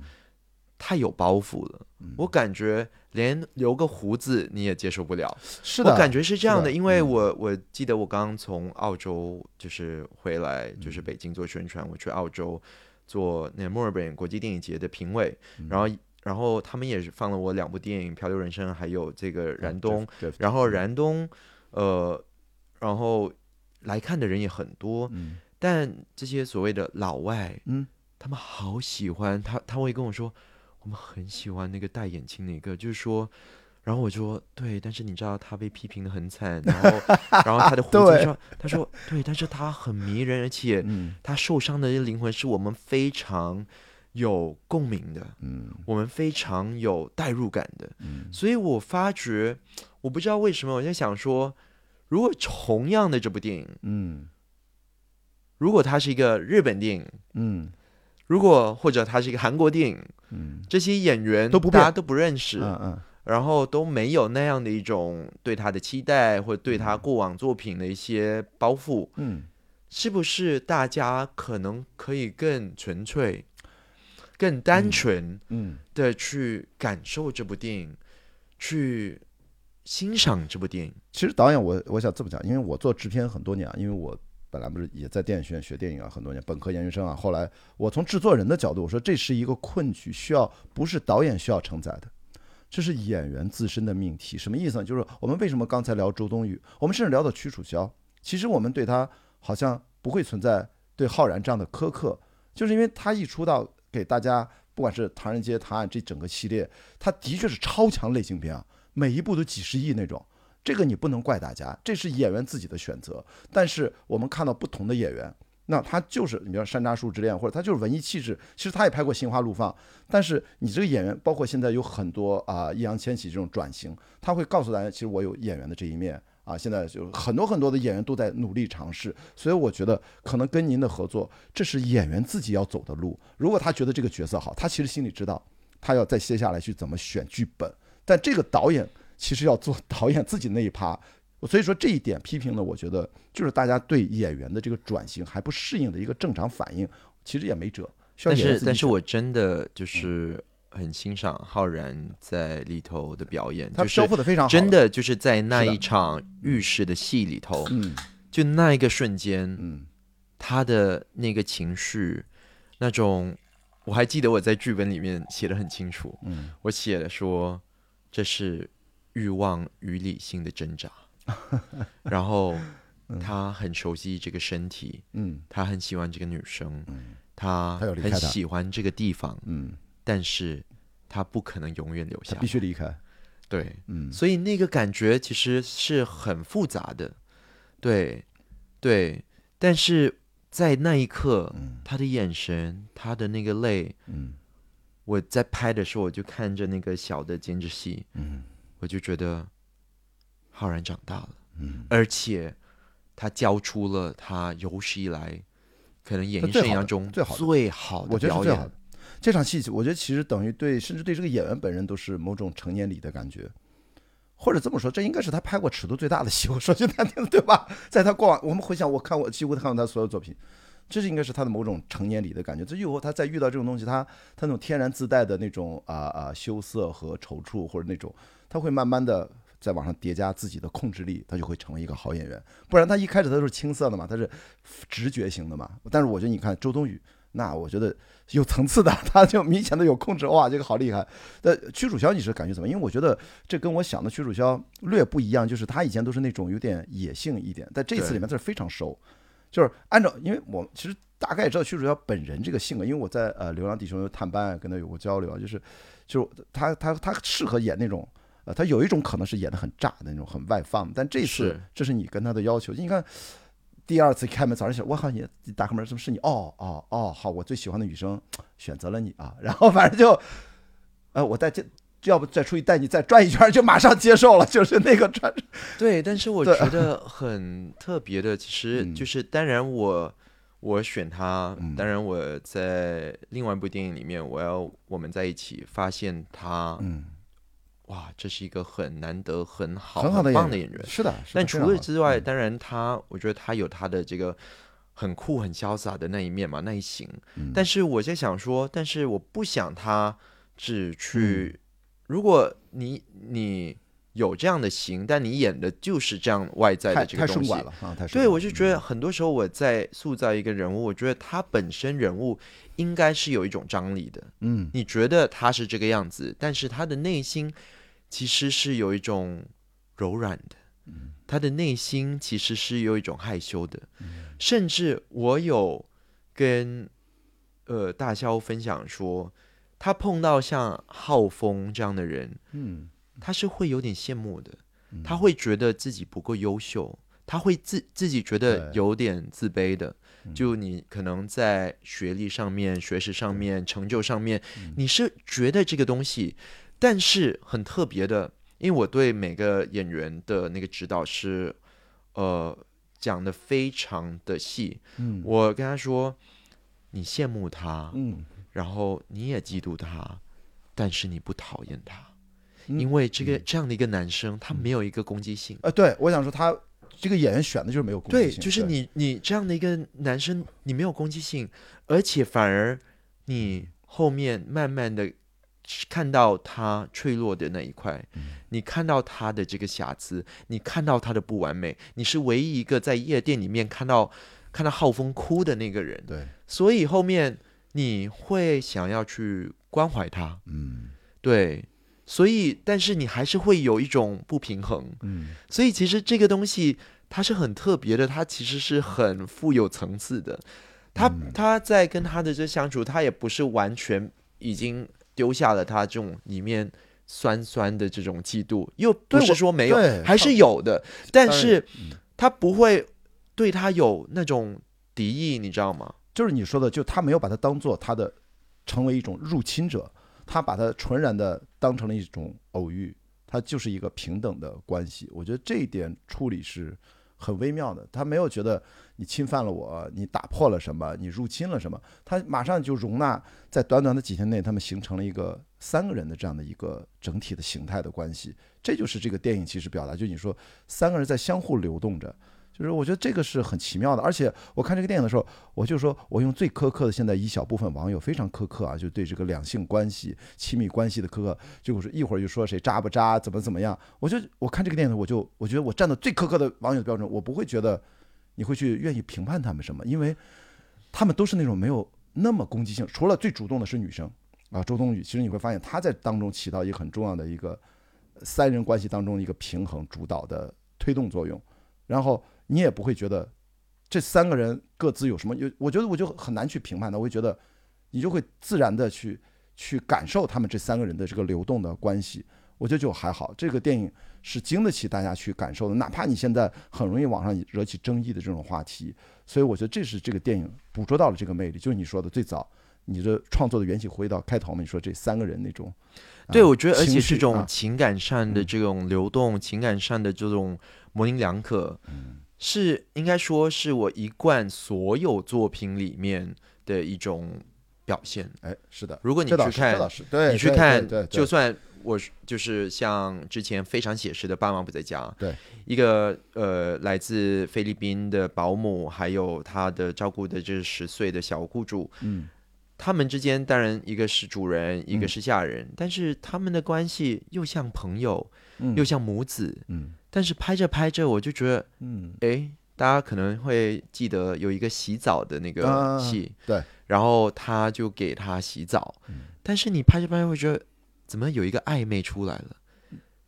太有包袱了。我感觉连留个胡子你也接受不了。是。的，我感觉是这样的，的因为嗯。我我记得我刚从澳洲就是回来，就是北京做宣传，我去澳洲做那个墨尔本国际电影节的评委，然后然后他们也是放了我两部电影《漂流人生》还有这个《燃冬》，然后燃冬，呃，然后来看的人也很多，嗯。但这些所谓的老外，嗯，他们好喜欢他，他会跟我说，我们很喜欢那个戴眼镜那个，就是说，然后我说对，但是你知道他被批评的很惨，然后然后他的 胡子说，他说对，但是他很迷人，而且嗯。他受伤的灵魂是我们非常有共鸣的，嗯。我们非常有代入感的，嗯。所以我发觉，我不知道为什么，我在想说，如果同样的这部电影，嗯。如果它是一个日本电影，嗯。如果或者它是一个韩国电影，嗯。这些演员都不大家都不认识，嗯嗯然后都没有那样的一种对他的期待，或者对他过往作品的一些包袱，嗯，是不是大家可能可以更纯粹、更单纯嗯的去感受这部电影，去欣赏这部电影？其实导演我我想这么讲，因为我做制片很多年啊，因为我本来不是也在电影学院学电影啊很多年，本科研究生啊，后来我从制作人的角度，我说这是一个困局，需要不是导演需要承载的。这是演员自身的命题，什么意思呢？就是我们为什么刚才聊周冬雨，我们甚至聊到屈楚萧，其实我们对他好像不会存在对浩然这样的苛刻，就是因为他一出道给大家，不管是《唐人街探案》这整个系列，他的确是超强类型片啊，每一部都几十亿那种。这个你不能怪大家，这是演员自己的选择。但是我们看到不同的演员，那他就是你比如《山楂树之恋》，或者他就是文艺气质。其实他也拍过《心花怒放》，但是你这个演员，包括现在有很多啊，易烊千玺这种转型，他会告诉大家，其实我有演员的这一面啊。现在就很多很多的演员都在努力尝试，所以我觉得可能跟您的合作，这是演员自己要走的路。如果他觉得这个角色好，他其实心里知道，他要再接下来去怎么选剧本。但这个导演其实要做导演自己那一趴，所以说这一点批评呢，我觉得就是大家对演员的这个转型还不适应的一个正常反应，其实也没辙。但是但是我真的就是很欣赏浩然在里头的表演，他就是修复的非常好，真，的就是在那一场浴室的戏里头，嗯就那一个瞬间，嗯他的那个情绪，那种，我还记得我在剧本里面写的很清楚，嗯我写了说这是欲望与理性的挣扎，然后他很熟悉这个身体，嗯。他很喜欢这个女生，嗯。他很喜欢这个地方，嗯，但是他不可能永远留下。必，须离开，对，嗯。所以那个感觉其实是很复杂的，对，对，但是在那一刻，嗯。他的眼神，他的那个泪，嗯。我在拍的时候，我就看着那个小的监制戏，嗯。我就觉得浩然长大了，嗯，而且他交出了他有史以来可能演艺生涯中最好的最好的表演。这场戏，我觉得其实等于对，甚至对这个演员本人都是某种成年礼的感觉，或者这么说，这应该是他拍过尺度最大的戏。我说句难听的，对吧？在他过往，我们回想，我看我几乎看过他所有作品，这是应该是他的某种成年礼的感觉。这以后他再遇到这种东西，他他那种天然自带的那种啊啊羞涩和踌躇，或者那种，他会慢慢的在往上叠加自己的控制力，他就会成为一个好演员。不然他一开始他都是青涩的嘛，他是直觉型的嘛。但是我觉得你看周冬雨，那我觉得有层次的，他就明显的有控制，哇，这个好厉害。那屈楚萧你是感觉怎么样？因为我觉得这跟我想的屈楚萧略不一样，就是他以前都是那种有点野性一点，在这次里面他是非常熟，就是按照，因为我其实大概也知道屈楚萧本人这个性格，因为我在呃《流浪地球》探班跟他有过交流啊，就是就是他他他适合演那种。呃，他有一种可能是演的很炸的那种，很外放，但这次是。这是你跟他的要求。你看，第二次开门，早上起来，我好像也打开门，怎么是你？哦哦哦，好，我最喜欢的女生选择了你啊，然后反正就，呃，我再这，要不再出去带你再转一圈，就马上接受了，就是那个转，对，但是我觉得很特别的，其实嗯。就是当然我我选他，嗯。当然我在另外一部电影里面，我要我们在一起发现他，嗯，哇，这是一个很难得、很好、很好的演棒的演员。是的，但除非常好了之外，嗯当然他，我觉得他有他的这个很酷、很潇洒的那一面嘛，那一型。嗯但是我在想说，但是我不想他只嗯去，如果你你有这样的型，但你演的就是这样外在的这个东西了对，我就觉得嗯很多时候我在塑造一个人物，我觉得他本身人物应该是有一种张力的。嗯。你觉得他是这个样子，但是他的内心其实是有一种柔软的，嗯。他的内心其实是有一种害羞的，嗯。甚至我有跟呃大肖分享说，他碰到像浩峰这样的人，嗯。他是会有点羡慕的，嗯。他会觉得自己不够优秀，他会自自己觉得有点自卑的。嗯。就你可能在学历上面、学识上面、成就上面，嗯。你是觉得这个东西，但是很特别的，因为我对每个演员的那个指导是，呃，讲的非常的细。嗯。我跟他说，你羡慕他，嗯然后你也嫉妒他，但是你不讨厌他，嗯。因为这个这样的一个男生，他没有一个攻击性。呃，对，我想说他这个演员选的就是没有攻击性对，就是你你这样的一个男生，你没有攻击性，而且反而你后面慢慢的看到他脆弱的那一块，嗯。你看到他的这个瑕疵，你看到他的不完美，你是唯一一个在夜店里面看到看到浩峰哭的那个人，对，所以后面你会想要去关怀他，嗯。对，所以但是你还是会有一种不平衡，嗯。所以其实这个东西它是很特别的，它其实是很富有层次的。他嗯。他在跟他的这相处，他也不是完全已经丢下了他这种里面酸酸的这种嫉妒，又不是说没有，还是有的，但是嗯他不会对他有那种敌意，你知道吗？就是你说的，就他没有把他当做他的成为一种入侵者，他把它纯然的当成了一种偶遇，它就是一个平等的关系。我觉得这一点处理是很微妙的，他没有觉得你侵犯了我，你打破了什么，你入侵了什么，他马上就容纳，在短短的几天内，他们形成了一个三个人的这样的一个整体的形态的关系。这就是这个电影其实表达，就你说三个人在相互流动着。就是我觉得这个是很奇妙的，而且我看这个电影的时候，我就说，我用最苛刻的，现在一小部分网友非常苛刻啊，就对这个两性关系、亲密关系的苛刻，就是一会儿就说谁渣不渣，怎么怎么样。我就我看这个电影，我就我觉得我站到最苛刻的网友的标准，我不会觉得你会去愿意评判他们什么，因为他们都是那种没有那么攻击性，除了最主动的是女生啊，周冬雨，其实你会发现她在当中起到一个很重要的一个三人关系当中一个平衡主导的推动作用，然后你也不会觉得这三个人各自有什么有，我觉得我就很难去评判的，我会觉得你就会自然的去去感受他们这三个人的这个流动的关系。我觉得就还好。这个电影是经得起大家去感受的，哪怕你现在很容易网上惹起争议的这种话题，所以我觉得这是这个电影捕捉到了这个魅力，就是你说的最早。你的创作的缘起回到开头嘛？你说这三个人那种，对我觉得，而且这种情感上的这种流动，情感上的这种模棱两可，是应该说是我一贯所有作品里面的一种表现。哎，是的，如果你去看，你去看，就算我就是像之前非常写实的《爸妈不在家》，对一个呃来自菲律宾的保姆，还有他的照顾的这十岁的小雇主，嗯。他们之间当然一个是主人，一个是下人，但是他们的关系又像朋友，又像母子。嗯，但是拍着拍着，我就觉得，嗯，哎，大家可能会记得有一个洗澡的那个戏，对，然后他就给他洗澡，但是你拍着拍着会觉得，怎么有一个暧昧出来了？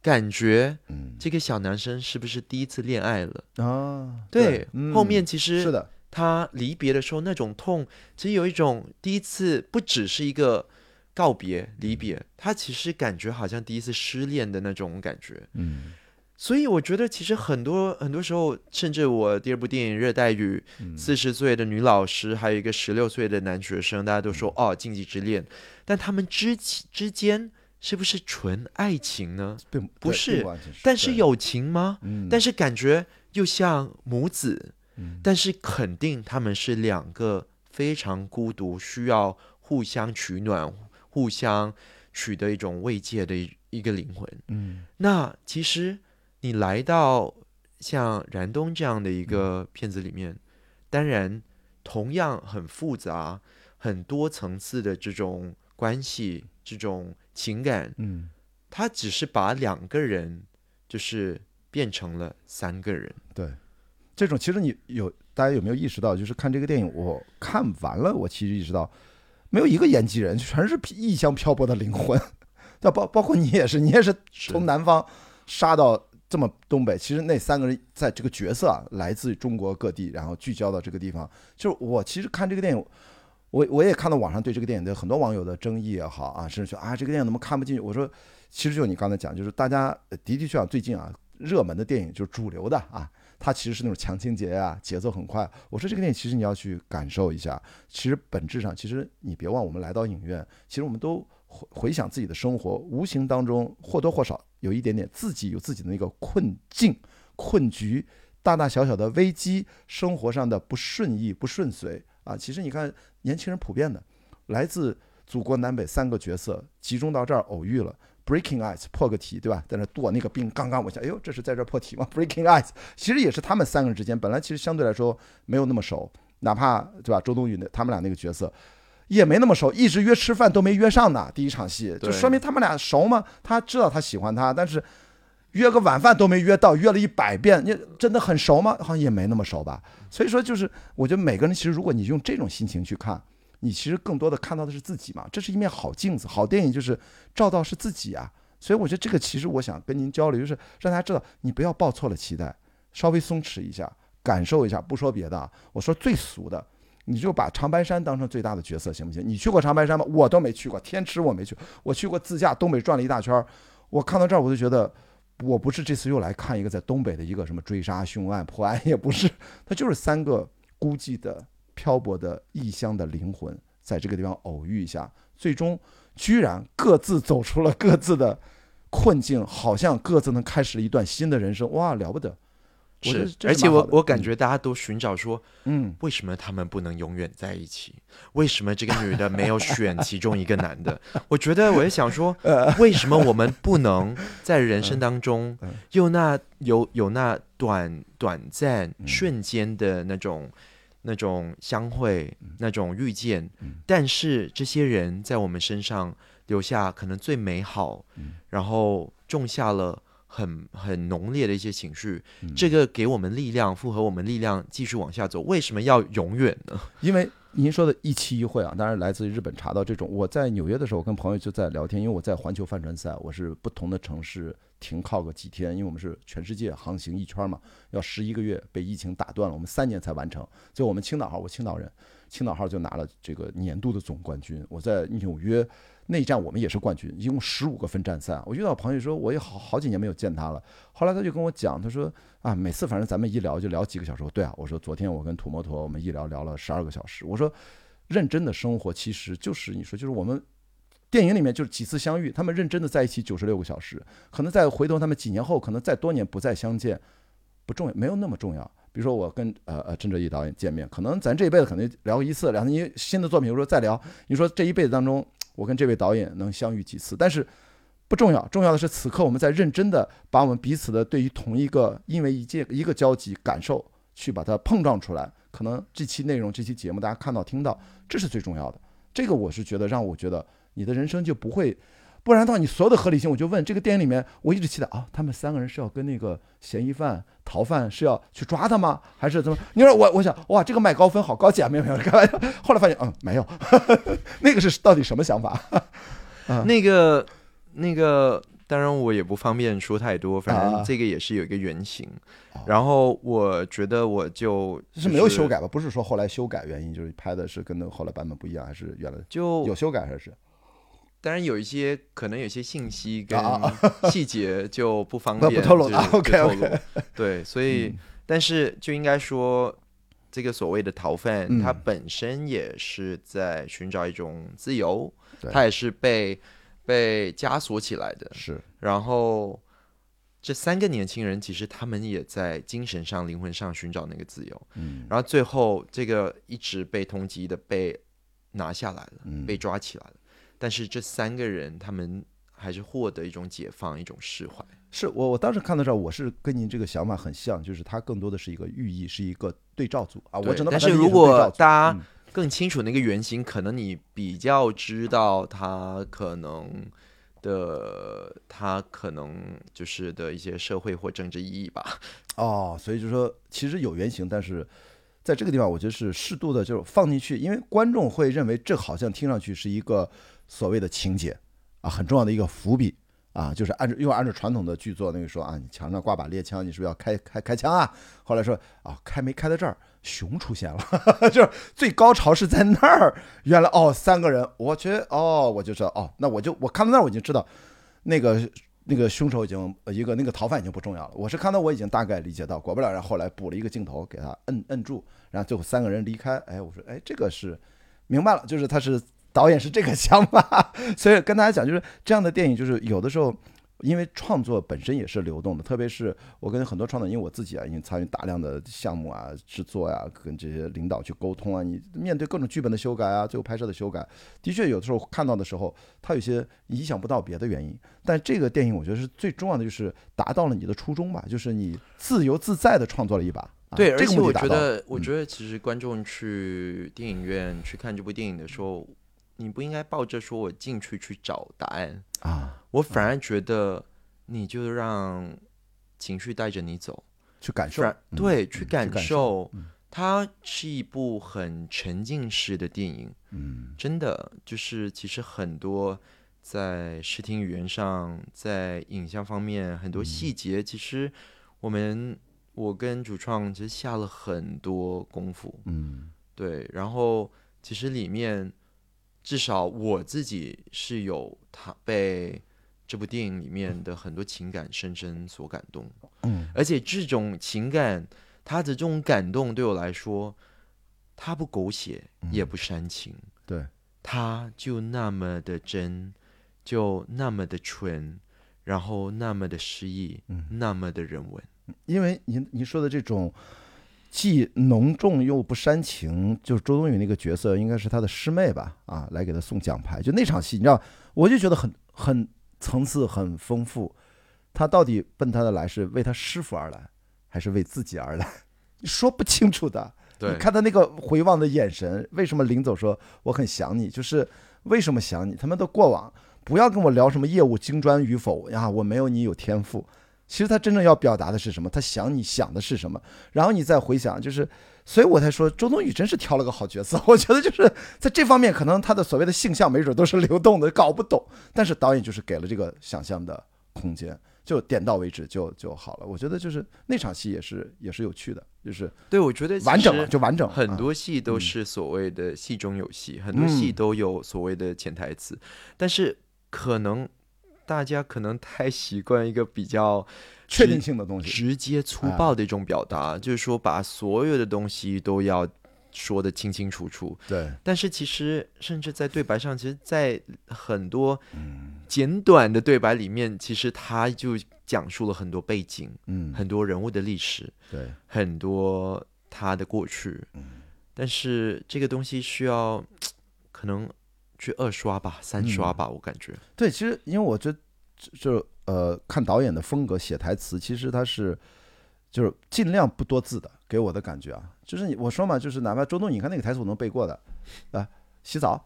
感觉，这个小男生是不是第一次恋爱了？啊，对，后面其实是的。他离别的时候那种痛，其实有一种第一次不只是一个告别离别，他其实感觉好像第一次失恋的那种感觉。嗯，所以我觉得其实很多很多时候，甚至我第二部电影《热带雨》，四十岁的女老师，还有一个十六岁的男学生，大家都说哦禁忌之恋，但他们之之间是不是纯爱情呢？并不是，但是友情吗？嗯，但是感觉又像母子。但是肯定他们是两个非常孤独，需要互相取暖、互相取得一种慰藉的一一个灵魂。嗯，那其实你来到像燃冬这样的一个片子里面，当然同样很复杂、很多层次的这种关系、这种情感。嗯，他只是把两个人就是变成了三个人。对。这种其实你有大家有没有意识到？就是看这个电影，我看完了，我其实意识到，没有一个演技人，全是异乡漂泊的灵魂。那包包括你也是，你也是从南方杀到这么东北。其实那三个人在这个角色啊，来自中国各地，然后聚焦到这个地方。就是我其实看这个电影，我我也看到网上对这个电影的很多网友的争议也好啊，甚至说啊这个电影怎么看不进去？我说，其实就你刚才讲，就是大家的的确啊最近啊热门的电影，就是主流的啊。它其实是那种强情节啊，节奏很快。我说这个电影其实你要去感受一下。其实本质上，其实你别忘，我们来到影院，其实我们都回回想自己的生活，无形当中或多或少有一点点自己有自己的那个困境、困局，大大小小的危机，生活上的不顺意、不顺遂啊。其实你看，年轻人普遍的，来自祖国南北三个角色集中到这儿偶遇了。Breaking Ice 破个题，对吧？在那剁那个冰，刚刚我想，哎呦，这是在这破题吗？Breaking Ice 其实也是他们三个人之间本来其实相对来说没有那么熟，哪怕对吧？周冬雨的他们俩那个角色也没那么熟，一直约吃饭都没约上呢。第一场戏就说明他们俩熟吗？他知道他喜欢他，但是约个晚饭都没约到，约了一百遍，你真的很熟吗？好像也没那么熟吧。所以说，就是我觉得每个人其实如果你用这种心情去看。你其实更多的看到的是自己嘛，这是一面好镜子。好电影就是照到是自己啊，所以我觉得这个其实我想跟您交流，就是让大家知道，你不要抱错了期待，稍微松弛一下，感受一下。不说别的，我说最俗的，你就把长白山当成最大的角色，行不行？你去过长白山吗？我都没去过，天池我没去，我去过自驾东北转了一大圈。我看到这儿，我就觉得，我不是这次又来看一个在东北的一个什么追杀凶案破案，也不是，它就是三个孤寂的。漂泊的异乡的灵魂，在这个地方偶遇一下，最终居然各自走出了各自的困境，好像各自能开始一段新的人生，哇，了不得！是，而且我我感觉大家都寻找说，嗯，为什么他们不能永远在一起？为什么这个女的没有选其中一个男的？我觉得我也想说，为什么我们不能在人生当中 有那有有那短短暂瞬间的那种？那种相会，那种遇见，但是这些人在我们身上留下可能最美好，然后种下了很很浓烈的一些情绪，这个给我们力量，符合我们力量继续往下走。为什么要永远呢？因为您说的一期一会啊，当然来自于日本查到这种。我在纽约的时候，跟朋友就在聊天，因为我在环球帆船赛，我是不同的城市。停靠个几天，因为我们是全世界航行一圈嘛，要十一个月，被疫情打断了，我们三年才完成。就我们青岛号，我青岛人，青岛号就拿了这个年度的总冠军。我在纽约那一站我们也是冠军，一共十五个分站赛。我遇到朋友说我也好好几年没有见他了，后来他就跟我讲，他说啊，每次反正咱们一聊就聊几个小时。对啊，我说昨天我跟土摩托我们一聊聊了十二个小时。我说认真的生活其实就是你说就是我们。电影里面就是几次相遇，他们认真的在一起九十六个小时，可能再回头他们几年后，可能再多年不再相见，不重要，没有那么重要。比如说我跟呃呃郑哲义导演见面，可能咱这一辈子可能聊一次两次，你新的作品，比如说再聊，你说这一辈子当中，我跟这位导演能相遇几次？但是不重要，重要的是此刻我们在认真的把我们彼此的对于同一个因为一件一个交集感受去把它碰撞出来，可能这期内容这期节目大家看到听到，这是最重要的。这个我是觉得让我觉得。你的人生就不会，不然的话，你所有的合理性，我就问这个电影里面，我一直期待啊，他们三个人是要跟那个嫌疑犯、逃犯是要去抓他吗？还是怎么？你说我，我想，哇，这个卖高分好高级啊，没有没有开玩笑。后来发现，嗯，没有，那个是到底什么想法？那个那个，当然我也不方便说太多，反正这个也是有一个原型。然后我觉得我就是没有修改吧，不是说后来修改原因，就是拍的是跟那个后来版本不一样，还是原来就有修改还是？当然有一些可能有些信息跟细节就不方便 不透露，OK OK。对，所以但是就应该说，这个所谓的逃犯，他本身也是在寻找一种自由，他也是被被枷锁起来的。是，然后。这三个年轻人其实他们也在精神上、灵魂上寻找那个自由，嗯，然后最后这个一直被通缉的被拿下来了，被抓起来了，但是这三个人他们还是获得一种解放、一种释怀。是我我当时看到这儿，我是跟您这个想法很像，就是它更多的是一个寓意，是一个对照组啊。我只能但是如果大家更清楚那个原型，可能你比较知道他可能。的他可能就是的一些社会或政治意义吧。哦，所以就说其实有原型，但是在这个地方，我觉得是适度的，就是放进去，因为观众会认为这好像听上去是一个所谓的情节啊，很重要的一个伏笔啊，就是按照又按照传统的剧作那个说啊，你墙上挂把猎枪，你是不是要开开开枪啊？后来说啊，开没开到这儿。熊出现了，就是最高潮是在那儿。原来哦，三个人，我觉得哦，我就知道哦，那我就我看到那儿我已经知道，那个那个凶手已经一个那个逃犯已经不重要了。我是看到我已经大概理解到，果不了，然后后来补了一个镜头给他摁摁住，然后最后三个人离开。哎，我说哎，这个是明白了，就是他是导演是这个想法。所以跟大家讲，就是这样的电影，就是有的时候。因为创作本身也是流动的，特别是我跟很多创作，因为我自己啊，已经参与大量的项目啊、制作呀，跟这些领导去沟通啊，你面对各种剧本的修改啊，最后拍摄的修改，的确有的时候看到的时候，它有些意想不到别的原因。但这个电影我觉得是最重要的，就是达到了你的初衷吧，就是你自由自在的创作了一把。对，而且我觉得，我觉得其实观众去电影院去看这部电影的时候。你不应该抱着说我进去去找答案啊，我反而觉得你就让情绪带着你走，去感受，对，去感受。它是一部很沉浸式的电影，嗯，真的就是其实很多在视听语言上，在影像方面很多细节，其实我们我跟主创其实下了很多功夫，嗯，对，然后其实里面。至少我自己是有他被这部电影里面的很多情感深深所感动，嗯，而且这种情感，他的这种感动对我来说，他不狗血也不煽情，对，他就那么的真，就那么的纯，然后那么的诗意，嗯，那么的人文，因为您您说的这种。既浓重又不煽情，就是周冬雨那个角色应该是她的师妹吧？啊，来给她送奖牌，就那场戏，你知道，我就觉得很很层次很丰富。他到底奔他的来是为他师傅而来，还是为自己而来？你 说不清楚的。你看他那个回望的眼神，为什么临走说我很想你？就是为什么想你？他们的过往，不要跟我聊什么业务精专与否呀，我没有你有天赋。其实他真正要表达的是什么？他想你想的是什么？然后你再回想，就是，所以我才说周冬雨真是挑了个好角色。我觉得就是在这方面，可能他的所谓的性向没准都是流动的，搞不懂。但是导演就是给了这个想象的空间。就点到为止就就好了。我觉得就是那场戏也是也是有趣的，就是对我觉得完整了就完整很多戏都嗯是所谓的戏中有戏，很多戏嗯都有所谓的潜台词，但是可能大家可能太习惯一个比较确定性的东西，直接粗啊。暴的一种表达，就是说把所有的东西都要说的清清楚楚。对，但是其实甚至在对白上，其实，在很多嗯。简短的对白里面，其实他就讲述了很多背景、嗯，很多人物的历史、对，很多他的过去。嗯。但是这个东西需要 可能去二刷吧、三刷嗯吧，我感觉。对，其实因为我觉得就就呃看导演的风格写台词，其实他是就是尽量不多字的，给我的感觉啊，就是你我说嘛，就是哪怕周冬雨，你看那个台词我能背过的啊，洗澡，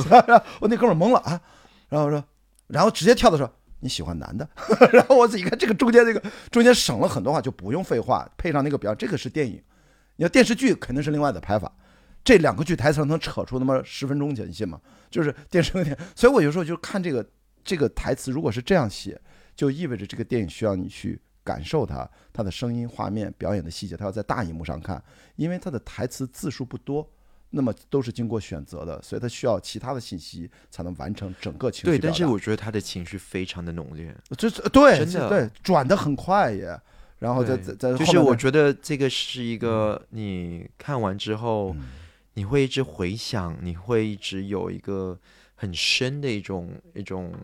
我那哥们儿懵了啊，然后我说，然后直接跳的时候。你喜欢男的，然后我自己看这个中间这个中间省了很多话，就不用废话，配上那个表，这个是电影，你要电视剧肯定是另外的拍法，这两个句台词能扯出那么十分钟去，你信吗？就是电视有点，所以我有时候就看这个这个台词，如果是这样写，就意味着这个电影需要你去感受它，它的声音、画面、表演的细节，它要在大荧幕上看，因为它的台词字数不多，那么都是经过选择的，所以它需要其他的信息才能完成整个情绪对，但是我觉得他的情绪非常的浓烈。这这对真的对转的很快也，然后在对在在就是我觉得这个是一个你看完之后，嗯你会一直回想，你会一直有一个很深的一种一种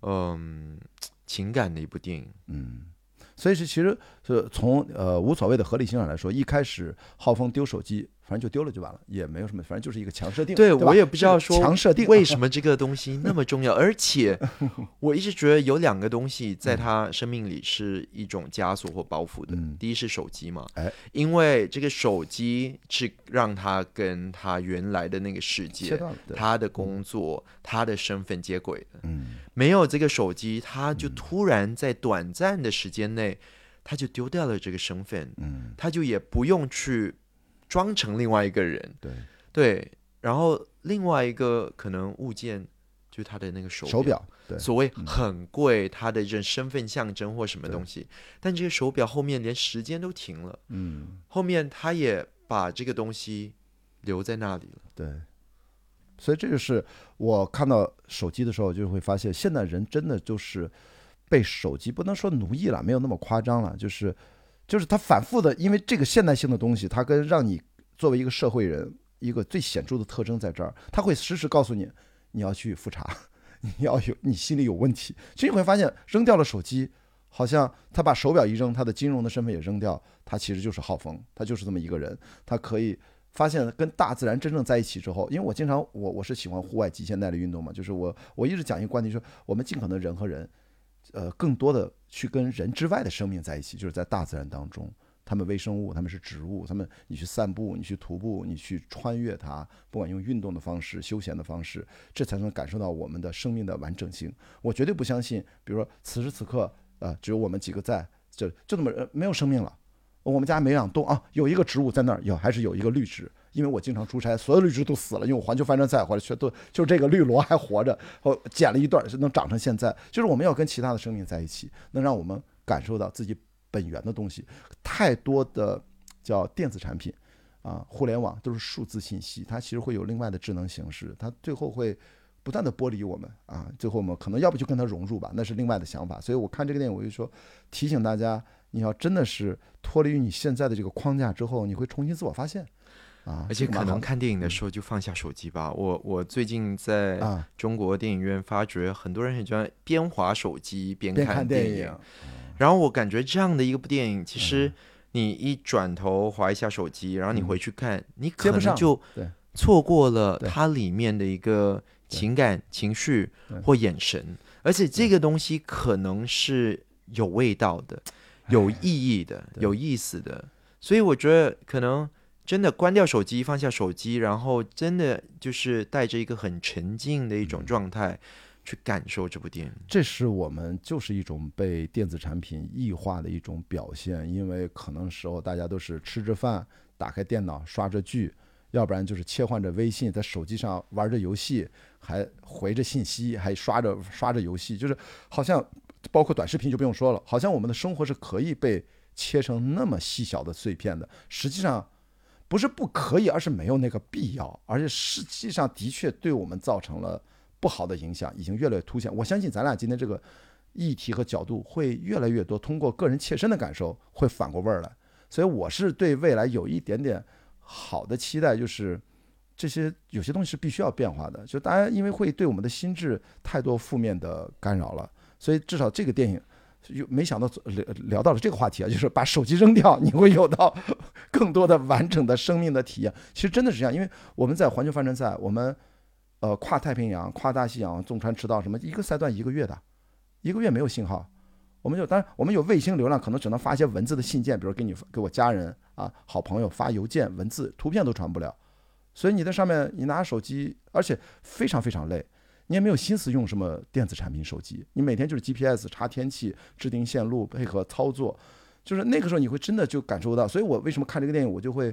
嗯情感的一部电影。嗯，所以是其实是从呃无所谓的合理性上来说，一开始浩峰丢手机，反正就丢了就完了，也没有什么，反正就是一个强设定。对吧？我也不知道说强设定。为什么这个东西那么重要，而且我一直觉得有两个东西在他生命里是一种枷锁或包袱的。嗯。第一是手机嘛，哎。因为这个手机是让他跟他原来的那个世界、他的工作、他的身份接轨的。嗯。没有这个手机，他就突然在短暂的时间内，他就丢掉了这个身份，嗯，他就也不用去装成另外一个人。对，对，然后另外一个可能物件就是他的那个手手表，对，所谓很贵，他的这身份象征或什么东西，但这个手表后面连时间都停了，嗯后面他也把这个东西留在那里了。对。所以这就是我看到手机的时候，就会发现现在人真的就是被手机不能说奴役了，没有那么夸张了，就是就是他反复的，因为这个现代性的东西，它跟让你作为一个社会人一个最显著的特征在这儿，他会时时告诉你你要去复查，你要有你心里有问题。其实你会发现，扔掉了手机，好像他把手表一扔，他的金融的身份也扔掉，他其实就是浩峰，他就是这么一个人，他可以。发现跟大自然真正在一起之后，因为我经常我我是喜欢户外极限耐力运动嘛，就是我我一直讲一个观点，说我们尽可能人和人，呃，更多的去跟人之外的生命在一起，就是在大自然当中，他们微生物，他们是植物，他们你去散步，你去徒步，你去穿越它，不管用运动的方式、休闲的方式，这才能感受到我们的生命的完整性。我绝对不相信，比如说此时此刻，呃，只有我们几个在，就就这么呃没有生命了。我们家没养动啊，有一个植物在那儿，有还是有一个绿植，因为我经常出差，所有绿植都死了，因为我环球帆船赛回来全都就这个绿萝还活着，我剪了一段，是能长成现在。就是我们要跟其他的生命在一起，能让我们感受到自己本源的东西。太多的叫电子产品啊，互联网都是数字信息，它其实会有另外的智能形式，它最后会不断的剥离我们啊，最后我们可能要不就跟它融入吧，那是另外的想法。所以我看这个电影，我就说提醒大家，你要真的是脱离于你现在的这个框架之后，你会重新自我发现啊，而且可能看电影的时候就放下手机吧。我我最近在啊，中国电影院发觉，很多人很喜欢边划手机边边看影。电影，然后我感觉这样的一个部电影，其嗯。实你一转头划一下手机，然后你回去看，你可能就错过了它里面的一个情感、情绪或眼神，而且这个东西可能是有味道的、有意义的、有意思的，所以我觉得可能。真的关掉手机，放下手机，然后真的就是带着一个很沉静的一嗯种状态去感受这部电影。这是我们就是一种被电子产品异化的一种表现，因为可能时候大家都是吃着饭，打开电脑刷着剧，要不然就是切换着微信，在手机上玩着游戏，还回着信息，还刷着刷着游戏，就是好像包括短视频就不用说了，好像我们的生活是可以被切成那么细小的碎片的。实际上不是不可以，而是没有那个必要，而且实际上的确对我们造成了不好的影响，已经越来越凸显。我相信咱俩今天这个议题和角度会越来越多，通过个人切身的感受会反过味儿来。所以我是对未来有一点点好的期待，就是这些有些东西是必须要变化的。就大家因为会对我们的心智太多负面的干扰了，所以至少这个电影有没想到聊聊到了这个话题啊，就是把手机扔掉，你会有到更多的完整的生命的体验。其实真的是这样，因为我们在环球帆船赛，我们呃跨太平洋、跨大西洋、纵船迟到什么，一个赛段一个月的，一个月没有信号。我们就当然，我们有卫星流量，可能只能发一些文字的信件，比如给你给我家人啊、好朋友发邮件，文字、图片都传不了。所以你在上面，你拿手机，而且非常非常累，你也没有心思用什么电子产品手机，你每天就是 GPS 查天气、制定线路、配合操作，就是那个时候你会真的就感受到。所以我为什么看这个电影，我就会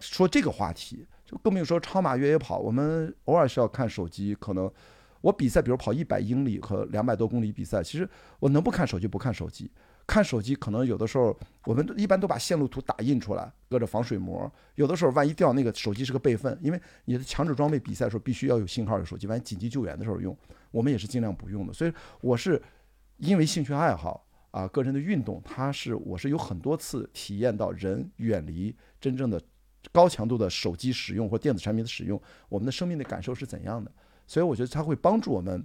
说这个话题，就更没有说超马越野跑，我们偶尔是要看手机，可能。我比赛，比如跑一百英里和两百多公里比赛，其实我能不看手机不看手机，看手机可能有的时候我们一般都把线路图打印出来，搁着防水膜。有的时候万一掉那个手机是个备份，因为你的强制装备比赛的时候必须要有信号的手机，万一紧急救援的时候用，我们也是尽量不用的。所以我是因为兴趣爱好啊，个人的运动，它是我是有很多次体验到人远离真正的高强度的手机使用或电子产品的使用，我们的生命的感受是怎样的。所以我觉得它会帮助我们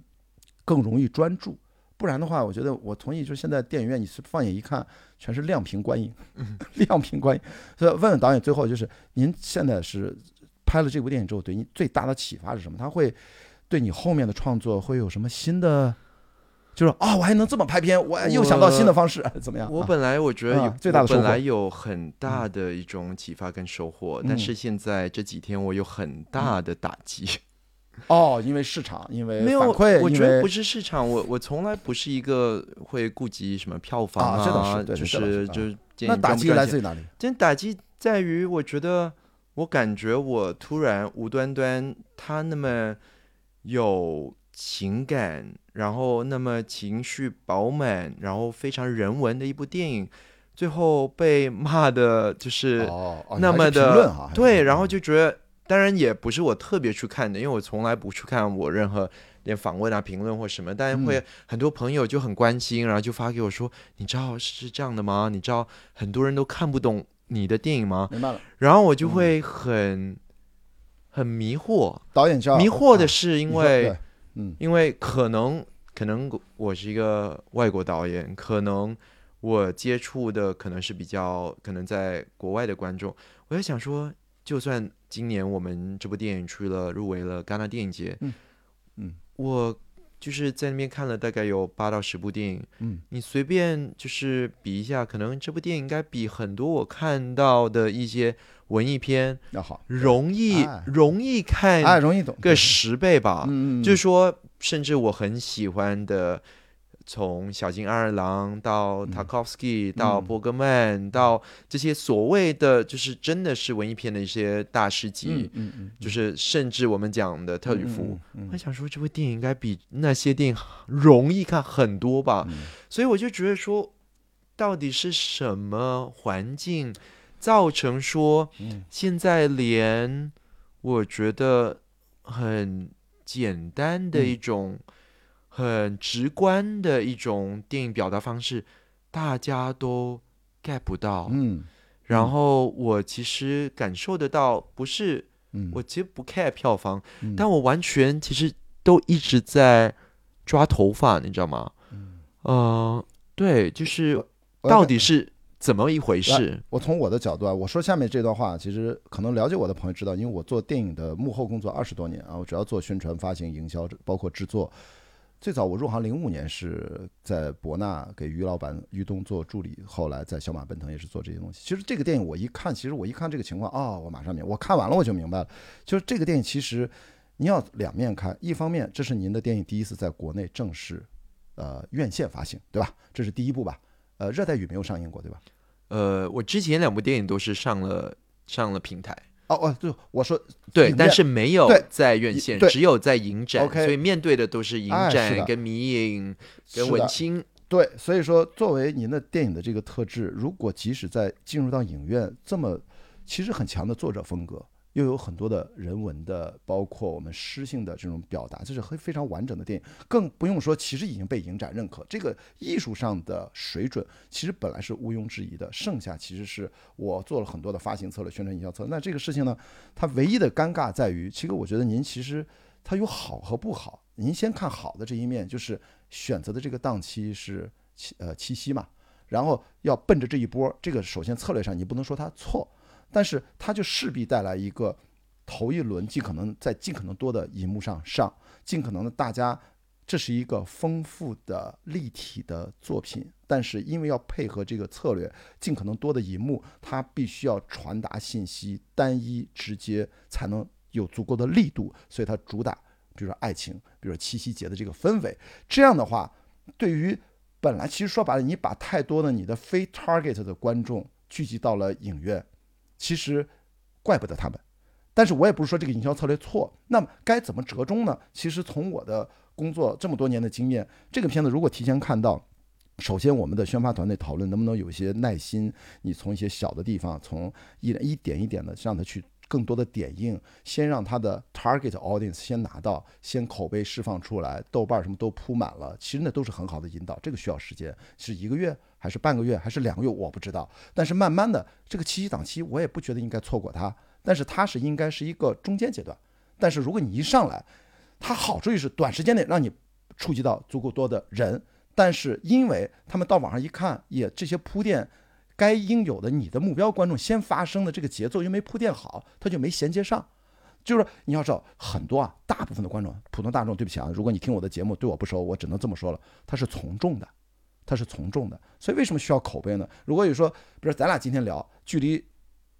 更容易专注，不然的话，我觉得我同意，就是现在电影院你是放眼一看，全是亮屏观影，亮屏观影。所以问问导演，最后就是您现在是拍了这部电影之后，对你最大的启发是什么？他会对你后面的创作会有什么新的？就是啊，我还能这么拍片，我又想到新的方式，怎么样？我本来我觉得有最大的本来有很大的一种启发跟收获，但是现在这几天我有很大的打击。哦，因为市场，因为没有，我觉得不是市场，我我从来不是一个会顾及什么票房啊，就是就是那打击来自于哪里？真打击在于，我觉得我感觉我突然无端端他那么有情感，然后那么情绪饱满，然后非常人文的一部电影，最后被骂的就是那么的对，然后就觉得。当然也不是我特别去看的，因为我从来不去看我任何连访问啊、评论或什么。但是会很多朋友就很关心，然后就发给我说：“你知道是这样的吗？你知道很多人都看不懂你的电影吗？”明白了。然后我就会很很迷惑。导演叫迷惑的是，因为嗯，因为可能可能我是一个外国导演，可能我接触的可能是比较可能在国外的观众。我在想说，就算。今年我们这部电影去了入围了戛纳电影节，嗯嗯，我就是在那边看了大概有八到十部电影，嗯，你随便就是比一下，可能这部电影应该比很多我看到的一些文艺片要好，容易容易看，哎，容易懂个十倍吧，嗯嗯，就是说，甚至我很喜欢的。从小津安二郎到塔可夫斯基，到伯格曼，到这些所谓的就是真的是文艺片的一些大师级，就是甚至我们讲的特吕弗，我想说这部电影应该比那些电影容易看很多吧，所以我就觉得说，到底是什么环境造成说，现在连我觉得很简单的一种。很直观的一种电影表达方式，大家都 get 不到。嗯，然后我其实感受得到，不是，我其实不 care 票房，但我完全其实都一直在抓头发，你知道吗？嗯，呃，对，就是到底是怎么一回事？我从我的角度啊，我说下面这段话，其实可能了解我的朋友知道，因为我做电影的幕后工作二十多年啊，我主要做宣传、发行、营销，包括制作。最早我入行零五年是在博纳给于老板于东做助理，后来在小马奔腾也是做这些东西。其实这个电影我一看，其实我一看这个情况啊，我马上明，我看完了我就明白了。就是这个电影其实你要两面看，一方面这是您的电影第一次在国内正式呃院线发行，对吧？这是第一部吧？呃，热带雨没有上映过，对吧？呃，我之前两部电影都是上了上了平台。哦哦，对，我说对，但是没有在院线，只有在影展，所以面对的都是影展、跟迷影、跟文青。对，所以说作为您的电影的这个特质，如果即使在进入到影院这么其实很强的作者风格。又有很多的人文的，包括我们诗性的这种表达，这是非非常完整的电影。更不用说，其实已经被影展认可，这个艺术上的水准其实本来是毋庸置疑的。剩下其实是我做了很多的发行策略、宣传营销策略。那这个事情呢，它唯一的尴尬在于，其实我觉得您其实它有好和不好。您先看好的这一面，就是选择的这个档期是七呃七夕嘛，然后要奔着这一波，这个首先策略上你不能说它错。但是它就势必带来一个头一轮尽可能在尽可能多的荧幕上上，尽可能的大家，这是一个丰富的立体的作品。但是因为要配合这个策略，尽可能多的荧幕，它必须要传达信息单一直接，才能有足够的力度。所以它主打，比如说爱情，比如说七夕节的这个氛围。这样的话，对于本来其实说白了，你把太多的你的非 target 的观众聚集到了影院。其实怪不得他们，但是我也不是说这个营销策略错。那么该怎么折中呢？其实从我的工作这么多年的经验，这个片子如果提前看到，首先我们的宣发团队讨论能不能有一些耐心，你从一些小的地方，从一一点一点的让他去。更多的点映，先让他的 target audience 先拿到，先口碑释放出来，豆瓣什么都铺满了，其实那都是很好的引导。这个需要时间，是一个月还是半个月还是两个月，我不知道。但是慢慢的，这个七夕档期我也不觉得应该错过它，但是它是应该是一个中间阶段。但是如果你一上来，它好处就是短时间内让你触及到足够多的人，但是因为他们到网上一看，也这些铺垫。该应有的，你的目标观众先发生的这个节奏又没铺垫好，他就没衔接上。就是你要知道，很多啊，大部分的观众，普通大众，对不起啊，如果你听我的节目对我不熟，我只能这么说了，他是从众的，他是从众的。所以为什么需要口碑呢？如果有说，比如咱俩今天聊，距离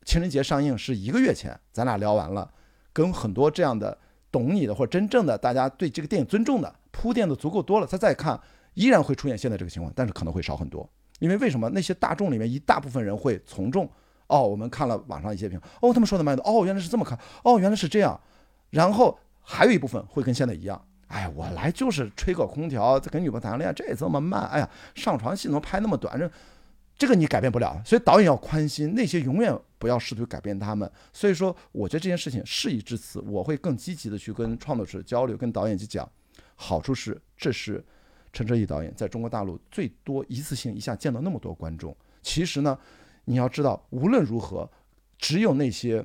情人节上映是一个月前，咱俩聊完了，跟很多这样的懂你的或者真正的大家对这个电影尊重的铺垫的足够多了，他再看，依然会出现现在这个情况，但是可能会少很多。因为为什么那些大众里面一大部分人会从众？哦，我们看了网上一些评，哦，他们说的蛮多，哦，原来是这么看，哦，原来是这样。然后还有一部分会跟现在一样，哎，我来就是吹个空调，再跟女朋友谈个恋爱，这也这么慢，哎呀，上床戏怎么拍那么短？这这个你改变不了，所以导演要宽心，那些永远不要试图改变他们。所以说，我觉得这件事情事已至此，我会更积极的去跟创作者交流，跟导演去讲，好处是这是。陈哲艺导演在中国大陆最多一次性一下见到那么多观众，其实呢，你要知道，无论如何，只有那些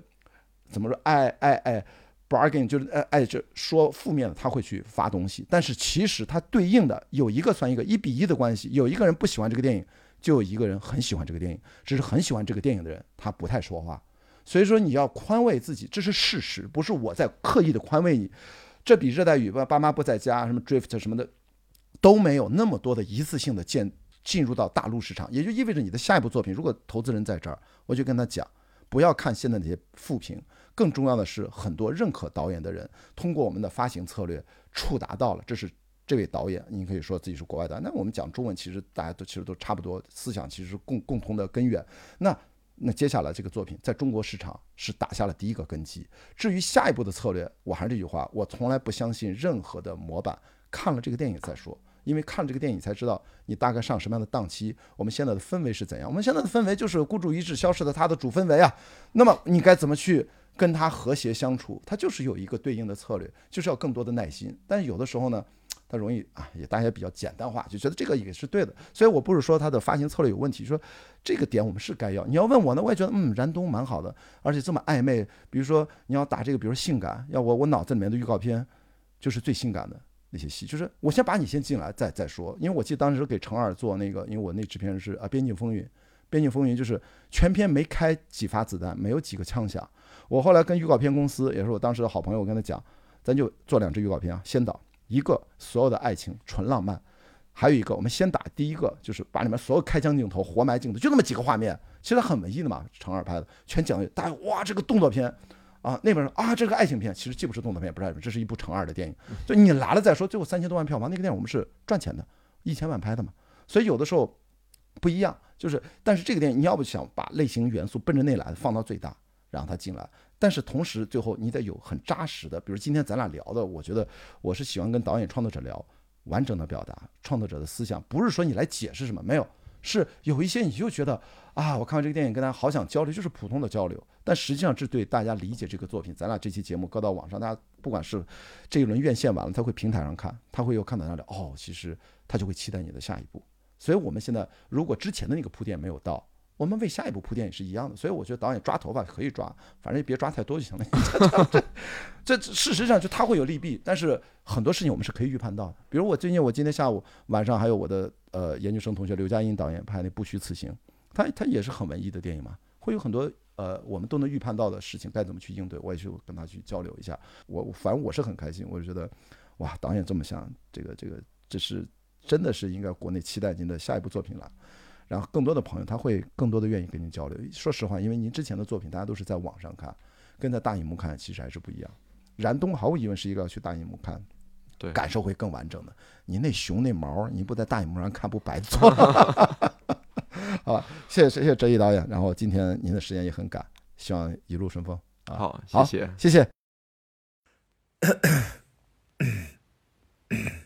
怎么说爱爱爱 bargain 就是爱爱就说负面的，他会去发东西。但是其实他对应的有一个算一个一比一的关系，有一个人不喜欢这个电影，就有一个人很喜欢这个电影。只是很喜欢这个电影的人，他不太说话。所以说你要宽慰自己，这是事实，不是我在刻意的宽慰你。这比热带雨吧，爸妈不在家，什么 drift 什么的。都没有那么多的一次性的进进入到大陆市场，也就意味着你的下一部作品，如果投资人在这儿，我就跟他讲，不要看现在那些负评，更重要的是很多认可导演的人，通过我们的发行策略触达到了，这是这位导演，你可以说自己是国外的，那我们讲中文，其实大家都其实都差不多，思想其实是共共同的根源。那那接下来这个作品在中国市场是打下了第一个根基。至于下一步的策略，我还是这句话，我从来不相信任何的模板，看了这个电影再说。因为看了这个电影才知道你大概上什么样的档期，我们现在的氛围是怎样。我们现在的氛围就是孤注一掷消失的它的主氛围啊。那么你该怎么去跟他和谐相处？他就是有一个对应的策略，就是要更多的耐心。但是有的时候呢，他容易啊，也大家也比较简单化，就觉得这个也是对的。所以我不是说他的发行策略有问题，说这个点我们是该要。你要问我呢，我也觉得嗯，燃冬蛮好的，而且这么暧昧。比如说你要打这个，比如说性感，要我我脑子里面的预告片就是最性感的。那些戏就是我先把你先进来再再说，因为我记得当时给程二做那个，因为我那制片人是啊《边境风云》，《边境风云》就是全片没开几发子弹，没有几个枪响。我后来跟预告片公司，也是我当时的好朋友，我跟他讲，咱就做两支预告片啊，先导一个所有的爱情纯浪漫，还有一个我们先打第一个就是把里面所有开枪镜头、活埋镜头，就那么几个画面，其实很文艺的嘛，成二拍的，全讲大家哇这个动作片。啊，那边啊，这个爱情片其实既不是动作片，也不是爱情，这是一部成二的电影。就你来了再说，最后三千多万票房，那个电影我们是赚钱的，一千万拍的嘛。所以有的时候不一样，就是，但是这个电影你要不想把类型元素奔着内来放到最大，让它进来，但是同时最后你得有很扎实的，比如今天咱俩聊的，我觉得我是喜欢跟导演创作者聊完整的表达创作者的思想，不是说你来解释什么，没有，是有一些你就觉得啊，我看完这个电影跟大家好想交流，就是普通的交流，但实际上这对大家理解这个作品，咱俩这期节目搁到网上，大家不管是这一轮院线完了，他会平台上看，他会又看到那里，哦，其实他就会期待你的下一步。所以我们现在如果之前的那个铺垫没有到。我们为下一步铺垫也是一样的，所以我觉得导演抓头发可以抓，反正也别抓太多就行了。这 这事实上就他会有利弊，但是很多事情我们是可以预判到的。比如我最近我今天下午晚上还有我的呃研究生同学刘嘉欣导演拍那《不虚此行》，他他也是很文艺的电影嘛，会有很多呃我们都能预判到的事情该怎么去应对，我也去跟他去交流一下。我反正我是很开心，我就觉得哇，导演这么想，这个这个这是真的是应该国内期待您的下一部作品了。然后更多的朋友他会更多的愿意跟您交流。说实话，因为您之前的作品大家都是在网上看，跟在大荧幕看其实还是不一样。燃冬毫无疑问是一个要去大荧幕看，对，感受会更完整的。您那熊那毛，您不在大荧幕上看不白做？好吧，谢谢谢谢哲毅导演。然后今天您的时间也很赶，希望一路顺风。啊好，谢谢谢谢。